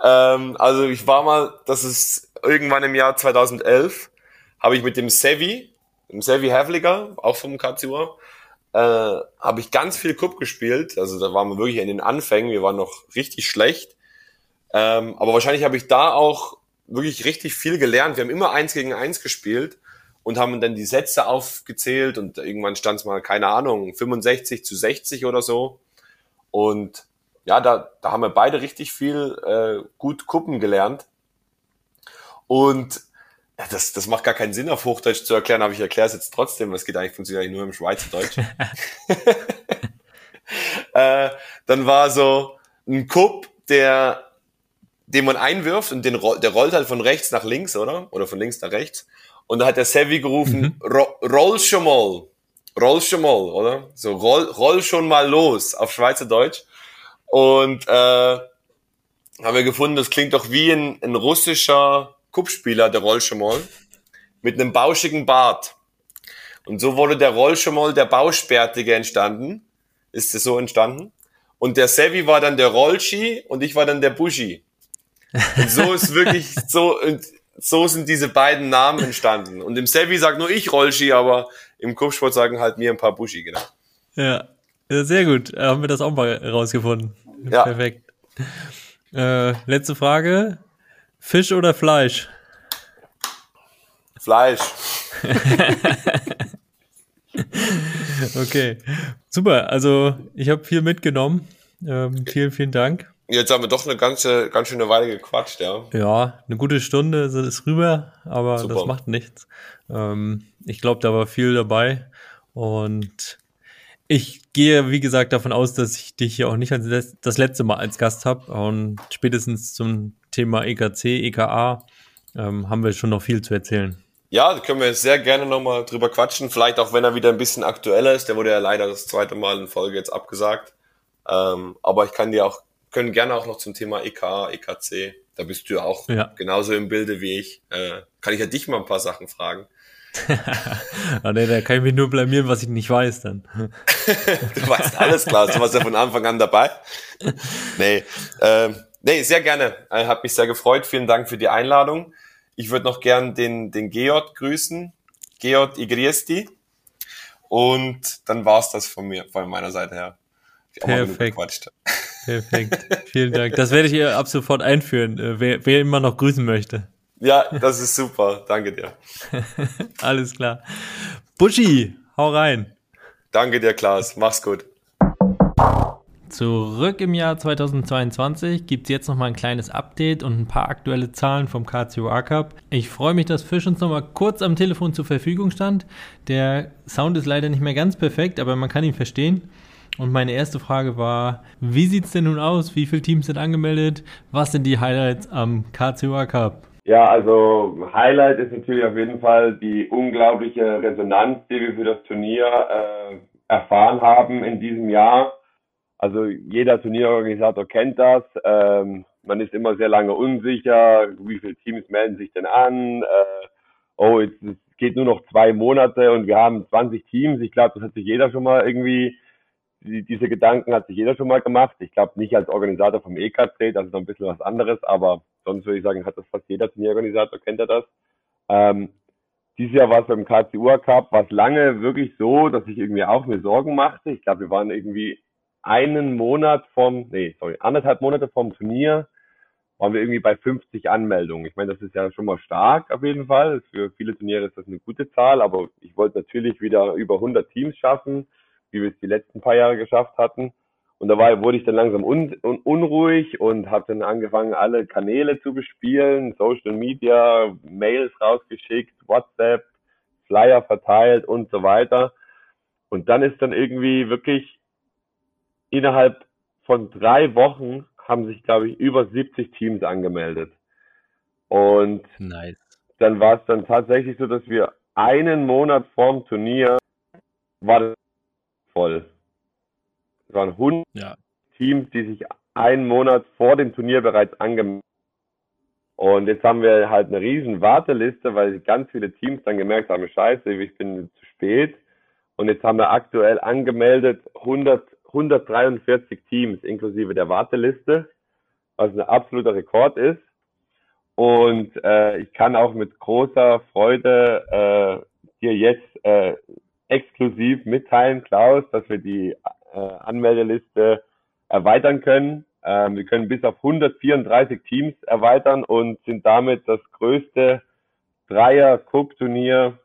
Ähm, also ich war mal, das ist irgendwann im Jahr 2011, habe ich mit dem Sevi, dem Sevi Havliger, auch vom KCUA, äh, habe ich ganz viel Cup gespielt. Also da waren wir wirklich in den Anfängen, wir waren noch richtig schlecht. Ähm, aber wahrscheinlich habe ich da auch wirklich richtig viel gelernt. Wir haben immer eins gegen eins gespielt und haben dann die Sätze aufgezählt und irgendwann stand es mal, keine Ahnung, 65 zu 60 oder so. Und ja, da, da haben wir beide richtig viel äh, gut Kuppen gelernt. Und ja, das, das macht gar keinen Sinn, auf Hochdeutsch zu erklären, aber ich erkläre es jetzt trotzdem, es geht eigentlich funktioniert eigentlich nur im Schweizerdeutsch. äh, dann war so ein Kupp, der den man einwirft und den, der rollt halt von rechts nach links, oder? Oder von links nach rechts. Und da hat der Sevi gerufen, mhm. roll schon mal, roll schon mal, oder? So, roll, roll schon mal los auf Schweizerdeutsch. Und äh, haben wir gefunden, das klingt doch wie ein, ein russischer Kuppspieler, der Rollschemol, mit einem bauschigen Bart. Und so wurde der Rollschemol der Bauspertige entstanden. Ist es so entstanden? Und der Sevi war dann der Rollschi und ich war dann der Bushi. Und so ist wirklich so, so sind diese beiden Namen entstanden. Und im Sevi sagt nur ich Rollschi, aber im Kuppsport sagen halt mir ein paar Bushi, genau. Ja, sehr gut. Haben wir das auch mal rausgefunden. Ja. Perfekt. Äh, letzte Frage. Fisch oder Fleisch? Fleisch. okay. Super. Also, ich habe viel mitgenommen. Ähm, vielen, vielen Dank. Jetzt haben wir doch eine ganze, ganz schöne Weile gequatscht, ja. Ja, eine gute Stunde ist rüber, aber Super. das macht nichts. Ähm, ich glaube, da war viel dabei und ich gehe, wie gesagt, davon aus, dass ich dich hier auch nicht als das letzte Mal als Gast habe. Und spätestens zum Thema EKC, EKA ähm, haben wir schon noch viel zu erzählen. Ja, da können wir sehr gerne nochmal drüber quatschen. Vielleicht auch, wenn er wieder ein bisschen aktueller ist. Der wurde ja leider das zweite Mal in Folge jetzt abgesagt. Ähm, aber ich kann dir auch, können gerne auch noch zum Thema EKA, EKC. Da bist du auch ja. genauso im Bilde wie ich. Äh, kann ich ja dich mal ein paar Sachen fragen. Ah, nee, da kann ich mich nur blamieren, was ich nicht weiß dann. du weißt alles, klar, du warst ja von Anfang an dabei. Nee, ähm, nee sehr gerne. Äh, hat mich sehr gefreut. Vielen Dank für die Einladung. Ich würde noch gern den, den Georg grüßen. Georg Igriesti. Und dann war's das von mir, von meiner Seite her. Perfekt. Perfekt. Vielen Dank. Das werde ich ihr ab sofort einführen, äh, wer, wer immer noch grüßen möchte. Ja, das ist super. Danke dir. Alles klar. Buschi, hau rein. Danke dir, Klaas. Mach's gut. Zurück im Jahr 2022 gibt es jetzt nochmal ein kleines Update und ein paar aktuelle Zahlen vom KCOA Cup. Ich freue mich, dass Fisch uns nochmal kurz am Telefon zur Verfügung stand. Der Sound ist leider nicht mehr ganz perfekt, aber man kann ihn verstehen. Und meine erste Frage war, wie sieht es denn nun aus? Wie viele Teams sind angemeldet? Was sind die Highlights am KCOA Cup? Ja, also Highlight ist natürlich auf jeden Fall die unglaubliche Resonanz, die wir für das Turnier äh, erfahren haben in diesem Jahr. Also jeder Turnierorganisator kennt das. Ähm, man ist immer sehr lange unsicher, wie viele Teams melden sich denn an. Äh, oh, jetzt, es geht nur noch zwei Monate und wir haben 20 Teams. Ich glaube, das hat sich jeder schon mal irgendwie die, diese Gedanken hat sich jeder schon mal gemacht. Ich glaube nicht als Organisator vom EKC, das ist noch ein bisschen was anderes, aber sonst würde ich sagen, hat das fast jeder Turnierorganisator, kennt er das. Ähm, dieses Jahr war es beim KCU Cup, war es lange wirklich so, dass ich irgendwie auch mir Sorgen machte. Ich glaube, wir waren irgendwie einen Monat vom, nee, sorry, anderthalb Monate vom Turnier, waren wir irgendwie bei 50 Anmeldungen. Ich meine, das ist ja schon mal stark auf jeden Fall. Für viele Turniere ist das eine gute Zahl, aber ich wollte natürlich wieder über 100 Teams schaffen wie wir es die letzten paar Jahre geschafft hatten. Und da war, wurde ich dann langsam un, un, unruhig und habe dann angefangen, alle Kanäle zu bespielen, Social Media, Mails rausgeschickt, WhatsApp, Flyer verteilt und so weiter. Und dann ist dann irgendwie wirklich innerhalb von drei Wochen haben sich, glaube ich, über 70 Teams angemeldet. Und nice. dann war es dann tatsächlich so, dass wir einen Monat vorm Turnier war das voll. Es waren 100 ja. Teams, die sich einen Monat vor dem Turnier bereits angemeldet haben. Und jetzt haben wir halt eine riesen Warteliste, weil ganz viele Teams dann gemerkt haben, scheiße, ich bin zu spät. Und jetzt haben wir aktuell angemeldet 100, 143 Teams inklusive der Warteliste, was ein absoluter Rekord ist. Und äh, ich kann auch mit großer Freude äh, dir jetzt äh, exklusiv mitteilen, Klaus, dass wir die äh, Anmeldeliste erweitern können. Ähm, wir können bis auf 134 Teams erweitern und sind damit das größte Dreier-Cup-Turnier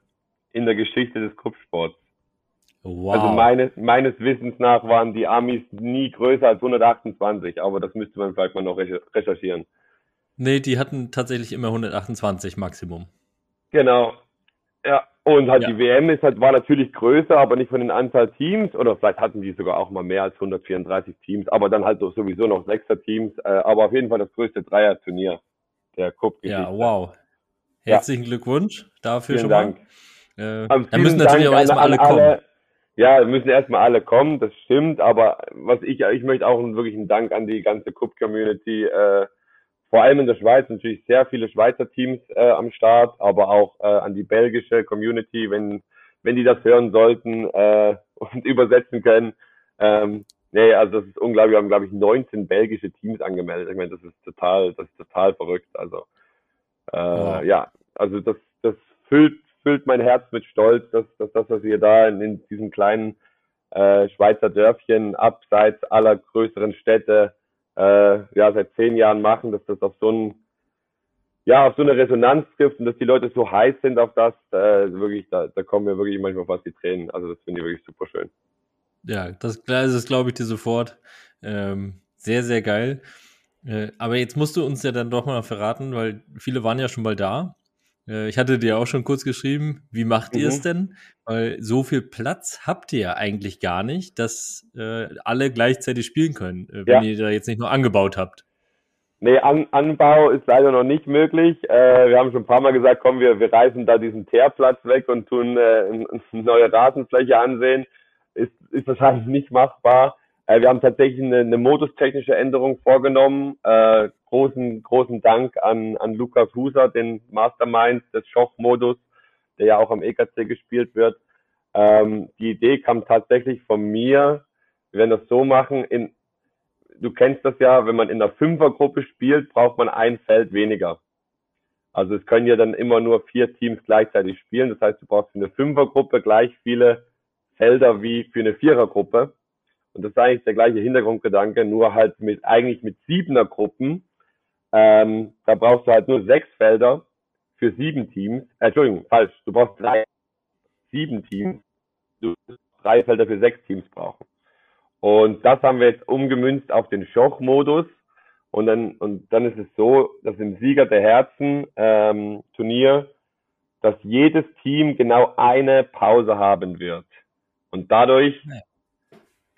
in der Geschichte des Cup-Sports. Wow. Also meines, meines Wissens nach waren die Amis nie größer als 128, aber das müsste man vielleicht mal noch recherchieren. Nee, die hatten tatsächlich immer 128 Maximum. Genau. Ja, und halt ja. die WM ist halt, war natürlich größer, aber nicht von den Anzahl Teams, oder vielleicht hatten die sogar auch mal mehr als 134 Teams, aber dann halt sowieso noch sechster Teams, äh, aber auf jeden Fall das größte Dreier-Turnier der Cup. Ja, wow. Herzlichen ja. Glückwunsch dafür vielen schon Dank. mal. Äh, da müssen natürlich Dank auch erstmal alle kommen. Alle, ja, müssen erstmal alle kommen, das stimmt, aber was ich, ich möchte auch wirklich einen Dank an die ganze Cup-Community, äh, vor allem in der Schweiz natürlich sehr viele Schweizer Teams äh, am Start, aber auch äh, an die belgische Community, wenn wenn die das hören sollten äh, und übersetzen können. Ähm, nee, also das ist unglaublich. Wir haben glaube ich 19 belgische Teams angemeldet. Ich meine, das ist total, das ist total verrückt. Also äh, ja. ja, also das das füllt füllt mein Herz mit Stolz, dass, dass das, was wir da in, in diesem kleinen äh, Schweizer Dörfchen abseits aller größeren Städte äh, ja seit zehn Jahren machen, dass das auf so ein ja, auf so eine Resonanz trifft und dass die Leute so heiß sind auf das, äh, wirklich, da, da kommen mir wirklich manchmal fast die Tränen. Also das finde ich wirklich super schön. Ja, das, das glaube ich dir sofort. Ähm, sehr, sehr geil. Äh, aber jetzt musst du uns ja dann doch mal verraten, weil viele waren ja schon mal da. Äh, ich hatte dir auch schon kurz geschrieben, wie macht ihr es mhm. denn? Weil so viel Platz habt ihr ja eigentlich gar nicht, dass äh, alle gleichzeitig spielen können, äh, wenn ja. ihr da jetzt nicht nur angebaut habt. Nee, An Anbau ist leider noch nicht möglich. Äh, wir haben schon ein paar Mal gesagt, komm, wir, wir reißen da diesen Teerplatz weg und tun äh, eine neue Rasenfläche ansehen. Ist, ist wahrscheinlich nicht machbar. Äh, wir haben tatsächlich eine, eine modustechnische Änderung vorgenommen. Äh, großen, großen Dank an, an Lukas Huser, den Mastermind des Schoch-Modus, der ja auch am EKC gespielt wird. Ähm, die Idee kam tatsächlich von mir. Wir werden das so machen. In, du kennst das ja, wenn man in einer Fünfergruppe spielt, braucht man ein Feld weniger. Also es können ja dann immer nur vier Teams gleichzeitig spielen. Das heißt, du brauchst für eine Fünfergruppe gleich viele Felder wie für eine Vierergruppe. Und das ist eigentlich der gleiche Hintergrundgedanke, nur halt mit eigentlich mit siebener Gruppen. Ähm, da brauchst du halt nur sechs Felder für sieben Teams. Äh, Entschuldigung, falsch. Du brauchst drei, sieben Teams. Du drei Felder für sechs Teams brauchen. Und das haben wir jetzt umgemünzt auf den Schoch-Modus. Und dann, und dann ist es so, dass im Sieger der Herzen ähm, Turnier, dass jedes Team genau eine Pause haben wird. Und dadurch,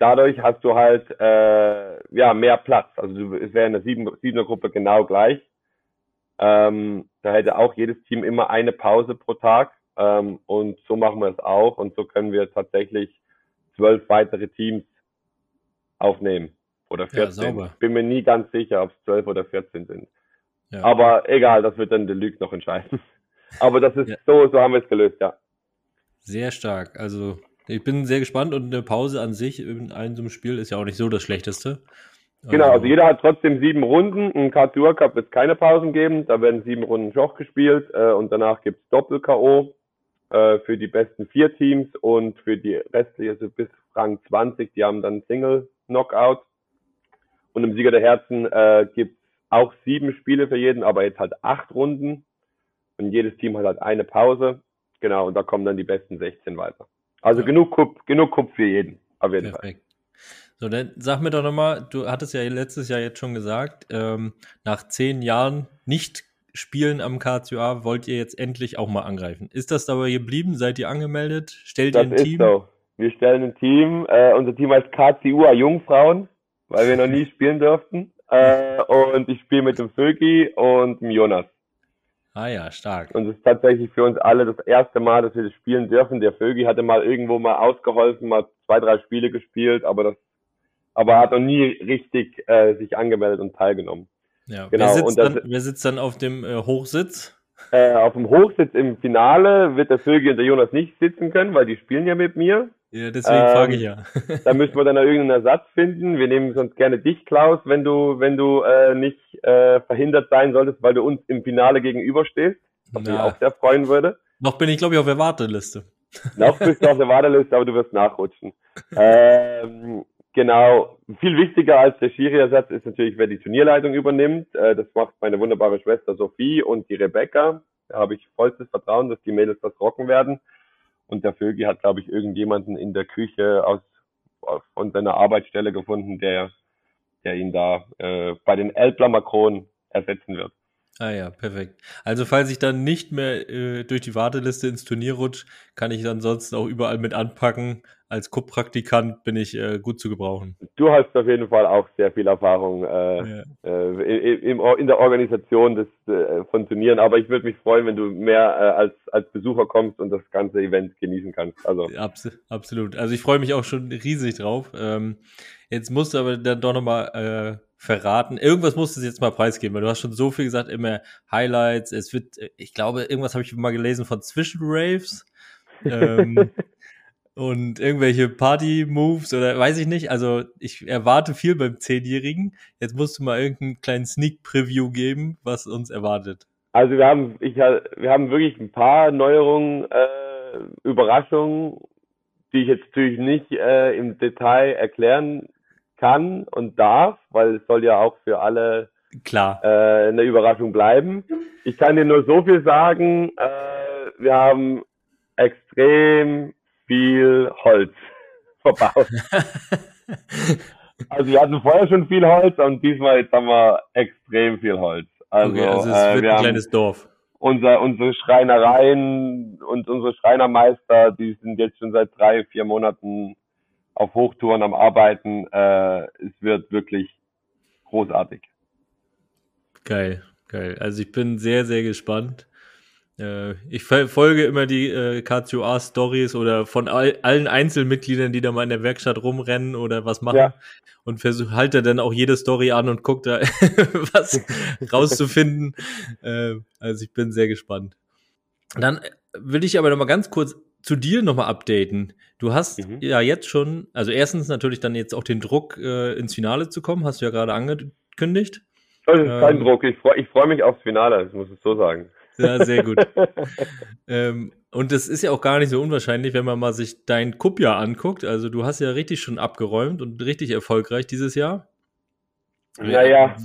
dadurch hast du halt äh, ja mehr Platz. Also du, es wäre in der sieben, siebener Gruppe genau gleich. Ähm, da hätte auch jedes Team immer eine Pause pro Tag. Ähm, und so machen wir es auch. Und so können wir tatsächlich zwölf weitere Teams aufnehmen. Oder 14. Ja, Bin mir nie ganz sicher, ob es 12 oder 14 sind. Ja. Aber egal, das wird dann der Lüg noch entscheiden. Aber das ist ja. so, so haben wir es gelöst, ja. Sehr stark. Also ich bin sehr gespannt und eine Pause an sich in einem so einem Spiel ist ja auch nicht so das Schlechteste. Genau, also, also jeder hat trotzdem sieben Runden. Ein K-Tour Cup wird es keine Pausen geben. Da werden sieben Runden Schoch gespielt äh, und danach gibt's Doppel-K.O. Äh, für die besten vier Teams und für die restliche, also bis Rang 20, die haben dann Single-Knockout. Und im Sieger der Herzen äh, gibt auch sieben Spiele für jeden, aber jetzt halt acht Runden. Und jedes Team hat halt eine Pause. Genau, und da kommen dann die besten 16 weiter. Also genug Cup, genug Cup für jeden, auf jeden Perfekt. Fall. So, dann sag mir doch nochmal, du hattest ja letztes Jahr jetzt schon gesagt, ähm, nach zehn Jahren nicht spielen am KCA wollt ihr jetzt endlich auch mal angreifen. Ist das dabei geblieben? Seid ihr angemeldet? Stellt das ihr ein Team? So. Wir stellen ein Team. Äh, unser Team heißt KCUA Jungfrauen weil wir noch nie spielen durften. Äh, und ich spiele mit dem Vögi und dem Jonas. Ah ja, stark. Und es ist tatsächlich für uns alle das erste Mal, dass wir das spielen dürfen. Der Vögi hatte mal irgendwo mal ausgeholfen, mal zwei, drei Spiele gespielt, aber das, aber hat noch nie richtig äh, sich angemeldet und teilgenommen. Ja, genau. Wer sitzt, das, dann, wer sitzt dann auf dem äh, Hochsitz? Äh, auf dem Hochsitz im Finale wird der Vögi und der Jonas nicht sitzen können, weil die spielen ja mit mir. Ja, deswegen ähm, frage ich ja. da müssen wir dann irgendeinen Ersatz finden. Wir nehmen sonst gerne dich, Klaus, wenn du, wenn du äh, nicht äh, verhindert sein solltest, weil du uns im Finale gegenüberstehst. Was mich auch sehr freuen würde. Noch bin ich, glaube ich, auf der Warteliste. Noch bist du auf der Warteliste, aber du wirst nachrutschen. ähm, genau. Viel wichtiger als der Schiri-Ersatz ist natürlich, wer die Turnierleitung übernimmt. Äh, das macht meine wunderbare Schwester Sophie und die Rebecca. Da habe ich vollstes Vertrauen, dass die Mädels das rocken werden. Und der Vögi hat, glaube ich, irgendjemanden in der Küche aus, von seiner Arbeitsstelle gefunden, der, der ihn da äh, bei den Elbler Makronen ersetzen wird. Ah ja, perfekt. Also falls ich dann nicht mehr äh, durch die Warteliste ins Turnier rutsche, kann ich dann sonst auch überall mit anpacken. Als Cup-Praktikant bin ich äh, gut zu gebrauchen. Du hast auf jeden Fall auch sehr viel Erfahrung äh, ja. äh, in, in, der Organisation des, äh, von Turnieren, aber ich würde mich freuen, wenn du mehr äh, als, als Besucher kommst und das ganze Event genießen kannst. Also. Abs absolut. Also ich freue mich auch schon riesig drauf. Ähm, jetzt musst du aber dann doch nochmal äh, verraten. Irgendwas musst du jetzt mal preisgeben, weil du hast schon so viel gesagt, immer Highlights. Es wird, ich glaube, irgendwas habe ich mal gelesen von Zwischenraves. ähm, und irgendwelche Party-Moves oder weiß ich nicht. Also ich erwarte viel beim Zehnjährigen. Jetzt musst du mal irgendeinen kleinen Sneak-Preview geben, was uns erwartet. Also wir haben, ich, wir haben wirklich ein paar Neuerungen, äh, Überraschungen, die ich jetzt natürlich nicht äh, im Detail erklären kann und darf, weil es soll ja auch für alle klar äh, eine Überraschung bleiben. Ich kann dir nur so viel sagen, äh, wir haben extrem viel Holz verbaut. also wir hatten vorher schon viel Holz und diesmal jetzt haben wir extrem viel Holz. Also, okay, also es äh, wird ein kleines Dorf. Unser, unsere Schreinereien und unsere Schreinermeister, die sind jetzt schon seit drei, vier Monaten auf Hochtouren am Arbeiten. Äh, es wird wirklich großartig. Geil, geil. Also ich bin sehr, sehr gespannt. Äh, ich folge immer die äh, KCOA-Stories oder von all, allen Einzelmitgliedern, die da mal in der Werkstatt rumrennen oder was machen. Ja. Und versuche halte dann auch jede Story an und gucke da was rauszufinden. Äh, also ich bin sehr gespannt. Dann will ich aber noch mal ganz kurz zu dir nochmal updaten. Du hast mhm. ja jetzt schon, also erstens natürlich dann jetzt auch den Druck, äh, ins Finale zu kommen, hast du ja gerade angekündigt. Das ist kein ähm, Druck, ich freue ich freu mich aufs Finale, das muss ich so sagen. Ja, sehr gut. ähm, und das ist ja auch gar nicht so unwahrscheinlich, wenn man mal sich dein Cup-Jahr anguckt. Also du hast ja richtig schon abgeräumt und richtig erfolgreich dieses Jahr. Naja.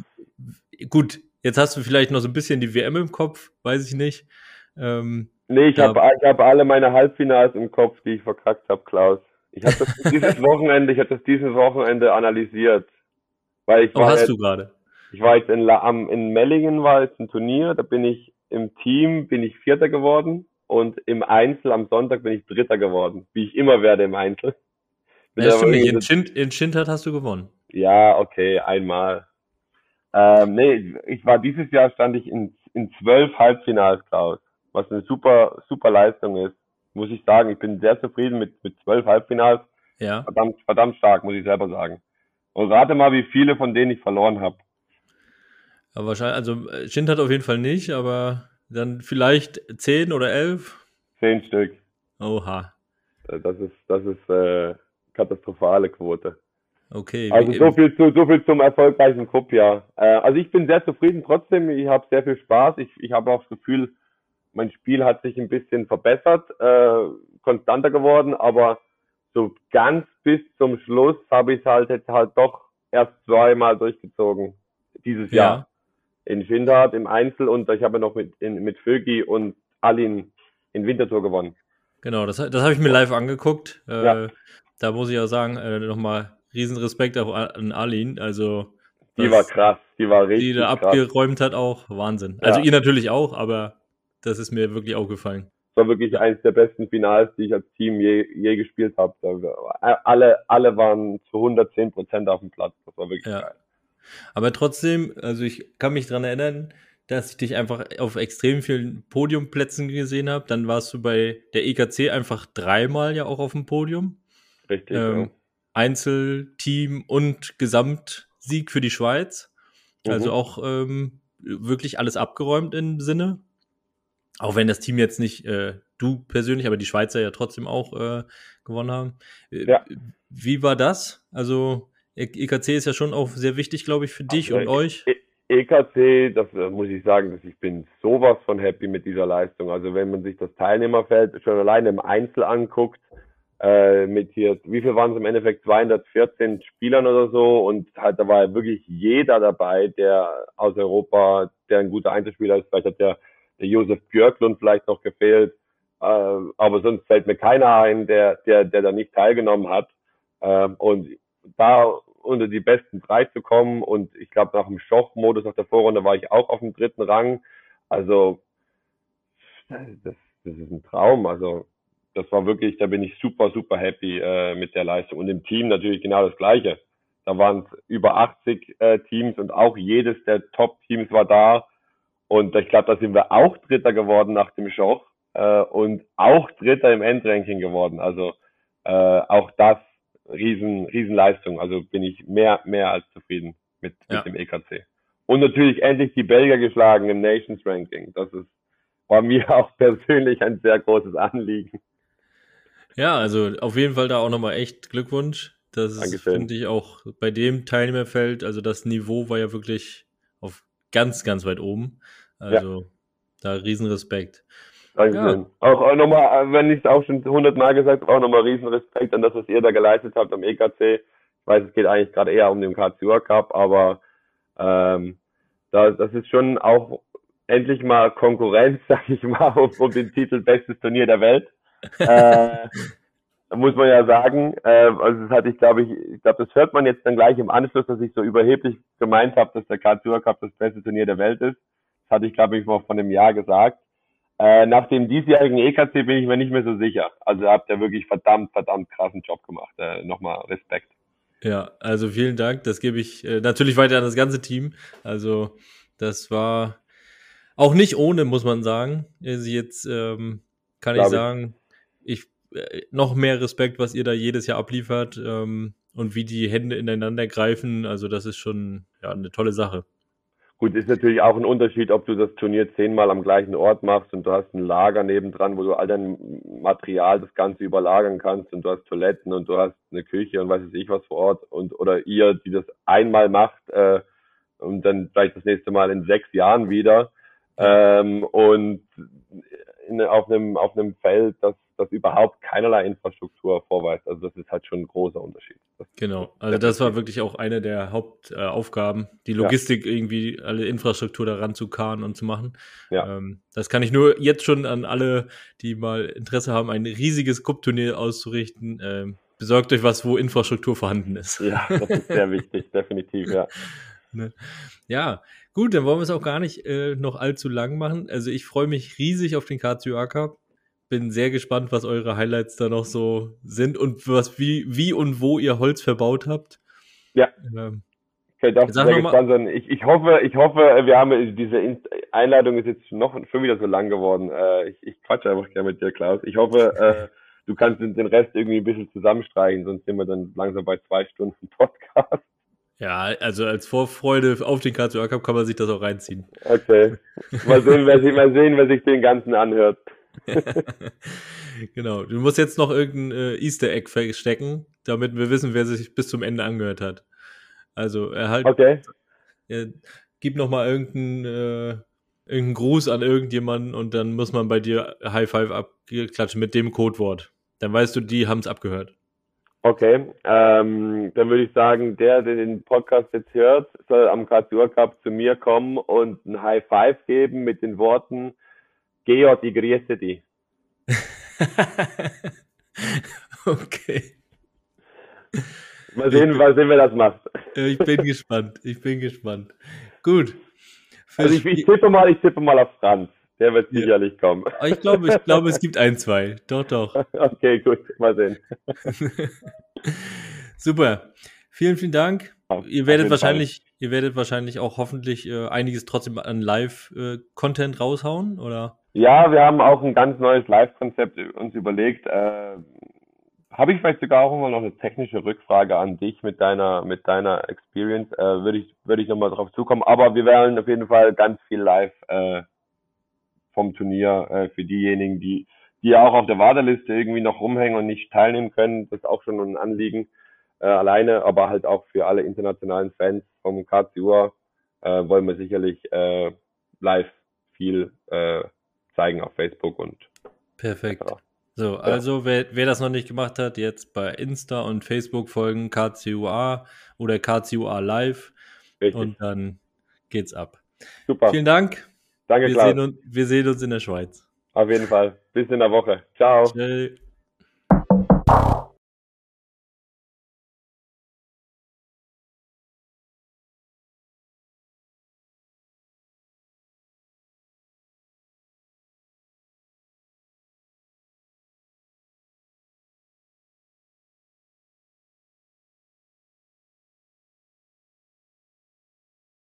Gut, jetzt hast du vielleicht noch so ein bisschen die WM im Kopf, weiß ich nicht. Ähm, Nee, ich habe ich hab alle meine Halbfinals im Kopf, die ich verkackt habe, Klaus. Ich habe das dieses Wochenende, ich habe das dieses Wochenende analysiert. Weil ich oh, war hast jetzt, du gerade? Ich war jetzt in, La, am, in Mellingen war jetzt ein Turnier, da bin ich im Team bin ich Vierter geworden und im Einzel am Sonntag bin ich Dritter geworden, wie ich immer werde im Einzel. Ja, stimmt nicht. In, Schind, in Schindert hast du gewonnen. Ja, okay, einmal. Ähm, nee, ich war dieses Jahr stand ich in, in zwölf Halbfinals, Klaus was eine super, super Leistung ist, muss ich sagen. Ich bin sehr zufrieden mit, mit zwölf Halbfinals. Ja. Verdammt, verdammt stark, muss ich selber sagen. Und rate mal, wie viele von denen ich verloren habe. Ja, wahrscheinlich, also äh, Schind hat auf jeden Fall nicht, aber dann vielleicht zehn oder elf? Zehn Stück. Oha. Das ist, das ist äh, katastrophale Quote. Okay. Also so viel, zu, so viel zum erfolgreichen Cup, ja. Äh, also ich bin sehr zufrieden trotzdem. Ich habe sehr viel Spaß. Ich, ich habe auch das Gefühl, mein Spiel hat sich ein bisschen verbessert, äh, konstanter geworden, aber so ganz bis zum Schluss habe ich es halt jetzt halt doch erst zweimal durchgezogen dieses ja. Jahr. In Schindhardt im Einzel und ich habe noch mit, in, mit Vögi und Alin in Winterthur gewonnen. Genau, das, das habe ich mir live angeguckt. Äh, ja. Da muss ich auch sagen, äh, nochmal Riesenrespekt auch an Alin. Also die war krass, die war richtig. Die da krass. abgeräumt hat auch, Wahnsinn. Also ja. ihr natürlich auch, aber das ist mir wirklich aufgefallen. Das war wirklich eines der besten Finals, die ich als Team je, je gespielt habe. Alle, alle waren zu 110 Prozent auf dem Platz. Das war wirklich ja. geil. Aber trotzdem, also ich kann mich dran erinnern, dass ich dich einfach auf extrem vielen Podiumplätzen gesehen habe. Dann warst du bei der EKC einfach dreimal ja auch auf dem Podium. Richtig. Ähm, ja. Einzel, Team und Gesamtsieg für die Schweiz. Also mhm. Also auch ähm, wirklich alles abgeräumt im Sinne. Auch wenn das Team jetzt nicht äh, du persönlich, aber die Schweizer ja trotzdem auch äh, gewonnen haben. Äh, ja. Wie war das? Also EKC ist ja schon auch sehr wichtig, glaube ich, für dich also, und euch. EKC, das äh, muss ich sagen, dass ich bin sowas von happy mit dieser Leistung. Also wenn man sich das Teilnehmerfeld schon alleine im Einzel anguckt, äh, mit hier, wie viel waren es im Endeffekt? 214 Spielern oder so und halt da war wirklich jeder dabei, der aus Europa, der ein guter Einzelspieler ist. Vielleicht hat der der Josef Björklund vielleicht noch gefehlt. Äh, aber sonst fällt mir keiner ein, der, der, der da nicht teilgenommen hat. Ähm, und da unter die besten drei zu kommen und ich glaube nach dem Schoch-Modus nach der Vorrunde war ich auch auf dem dritten Rang. Also das, das ist ein Traum. Also das war wirklich, da bin ich super, super happy äh, mit der Leistung. Und im Team natürlich genau das Gleiche. Da waren es über 80 äh, Teams und auch jedes der Top-Teams war da. Und ich glaube, da sind wir auch Dritter geworden nach dem Schoch äh, und auch Dritter im Endranking geworden. Also äh, auch das riesen Riesenleistung. Also bin ich mehr mehr als zufrieden mit, ja. mit dem EKC. Und natürlich endlich die Belgier geschlagen im Nations Ranking. Das ist war mir auch persönlich ein sehr großes Anliegen. Ja, also auf jeden Fall da auch nochmal echt Glückwunsch. Das finde ich auch bei dem Teilnehmerfeld, also das Niveau war ja wirklich ganz, ganz weit oben. Also ja. da Riesenrespekt. Ja. Auch, auch nochmal, wenn ich es auch schon hundertmal gesagt habe, auch nochmal Riesenrespekt an das, was ihr da geleistet habt am EKC. Ich weiß, es geht eigentlich gerade eher um den KCUR Cup, aber ähm, da, das ist schon auch endlich mal Konkurrenz, sag ich mal, um, um den Titel Bestes Turnier der Welt. äh, muss man ja sagen. Äh, also das hatte ich, glaube ich, ich glaube, das hört man jetzt dann gleich im Anschluss, dass ich so überheblich gemeint habe, dass der KCUR Cup das beste Turnier der Welt ist. Das hatte ich, glaube ich, mal von einem Jahr gesagt. Äh, nach dem diesjährigen EKC bin ich mir nicht mehr so sicher. Also habt ihr wirklich verdammt, verdammt krassen Job gemacht. Äh, Nochmal Respekt. Ja, also vielen Dank. Das gebe ich äh, natürlich weiter an das ganze Team. Also das war auch nicht ohne, muss man sagen. Also jetzt ähm, kann Glaub ich sagen, ich, noch mehr Respekt, was ihr da jedes Jahr abliefert ähm, und wie die Hände ineinander greifen. Also das ist schon ja eine tolle Sache. Gut, ist natürlich auch ein Unterschied, ob du das Turnier zehnmal am gleichen Ort machst und du hast ein Lager nebendran, wo du all dein Material das Ganze überlagern kannst und du hast Toiletten und du hast eine Küche und weiß ich was vor Ort und oder ihr, die das einmal macht äh, und dann vielleicht das nächste Mal in sechs Jahren wieder ähm, und in, auf einem auf einem Feld, das das überhaupt keinerlei Infrastruktur vorweist. Also das ist halt schon ein großer Unterschied. Das genau, also das war wirklich auch eine der Hauptaufgaben, die Logistik ja. irgendwie, alle Infrastruktur daran zu karren und zu machen. Ja. Ähm, das kann ich nur jetzt schon an alle, die mal Interesse haben, ein riesiges Cup-Turnier auszurichten. Ähm, besorgt euch was, wo Infrastruktur vorhanden ist. Ja, das ist sehr wichtig, definitiv, ja. Ne? Ja, gut, dann wollen wir es auch gar nicht äh, noch allzu lang machen. Also ich freue mich riesig auf den KCUA Cup bin sehr gespannt, was eure Highlights da noch so sind und was wie, wie und wo ihr Holz verbaut habt. Ja. Ähm, okay, darf sehr gespannt sein. Ich, ich hoffe, ich hoffe, wir haben diese Einladung ist jetzt noch schon wieder so lang geworden. Äh, ich, ich quatsche einfach gerne mit dir, Klaus. Ich hoffe, äh, du kannst den Rest irgendwie ein bisschen zusammenstreichen, sonst sind wir dann langsam bei zwei Stunden Podcast. Ja, also als Vorfreude auf den KCA Cup kann man sich das auch reinziehen. Okay. Mal sehen, wer sich, mal sehen, wer sich den ganzen anhört. genau. Du musst jetzt noch irgendein äh, Easter Egg verstecken, damit wir wissen, wer sich bis zum Ende angehört hat. Also er halt. Okay. Er, gib noch mal irgendeinen, äh, irgendeinen Gruß an irgendjemanden und dann muss man bei dir High Five abklatschen mit dem Codewort. Dann weißt du, die haben es abgehört. Okay, ähm, dann würde ich sagen, der, der den Podcast jetzt hört, soll am Kartur Cup zu mir kommen und ein High Five geben mit den Worten Georg, ich grüße dich. okay. Mal sehen, mal sehen, wer das macht. Ich bin gespannt. Ich bin gespannt. Gut. also ich, ich, tippe mal, ich tippe mal auf Franz. Der wird ja. sicherlich kommen. Ich glaube, ich glaube, es gibt ein, zwei. Doch, doch. Okay, gut. Mal sehen. Super. Vielen, vielen Dank. Ihr werdet wahrscheinlich, Fall. ihr werdet wahrscheinlich auch hoffentlich äh, einiges trotzdem an Live-Content äh, raushauen, oder? Ja, wir haben auch ein ganz neues Live-Konzept uns überlegt. Äh, Habe ich vielleicht sogar auch mal noch eine technische Rückfrage an dich mit deiner mit deiner Experience. Äh, Würde ich würde ich nochmal drauf zukommen. Aber wir werden auf jeden Fall ganz viel live äh, vom Turnier äh, für diejenigen, die die auch auf der Warteliste irgendwie noch rumhängen und nicht teilnehmen können. Das ist auch schon ein Anliegen äh, alleine, aber halt auch für alle internationalen Fans vom KCUA äh, wollen wir sicherlich äh, live viel äh, zeigen auf Facebook und. Perfekt. Ja. So, also wer, wer das noch nicht gemacht hat, jetzt bei Insta und Facebook folgen KCUA oder KCUA Live Richtig. und dann geht's ab. Super. Vielen Dank. Danke, wir. Sehen uns, wir sehen uns in der Schweiz. Auf jeden Fall. Bis in der Woche. Ciao. Ciao.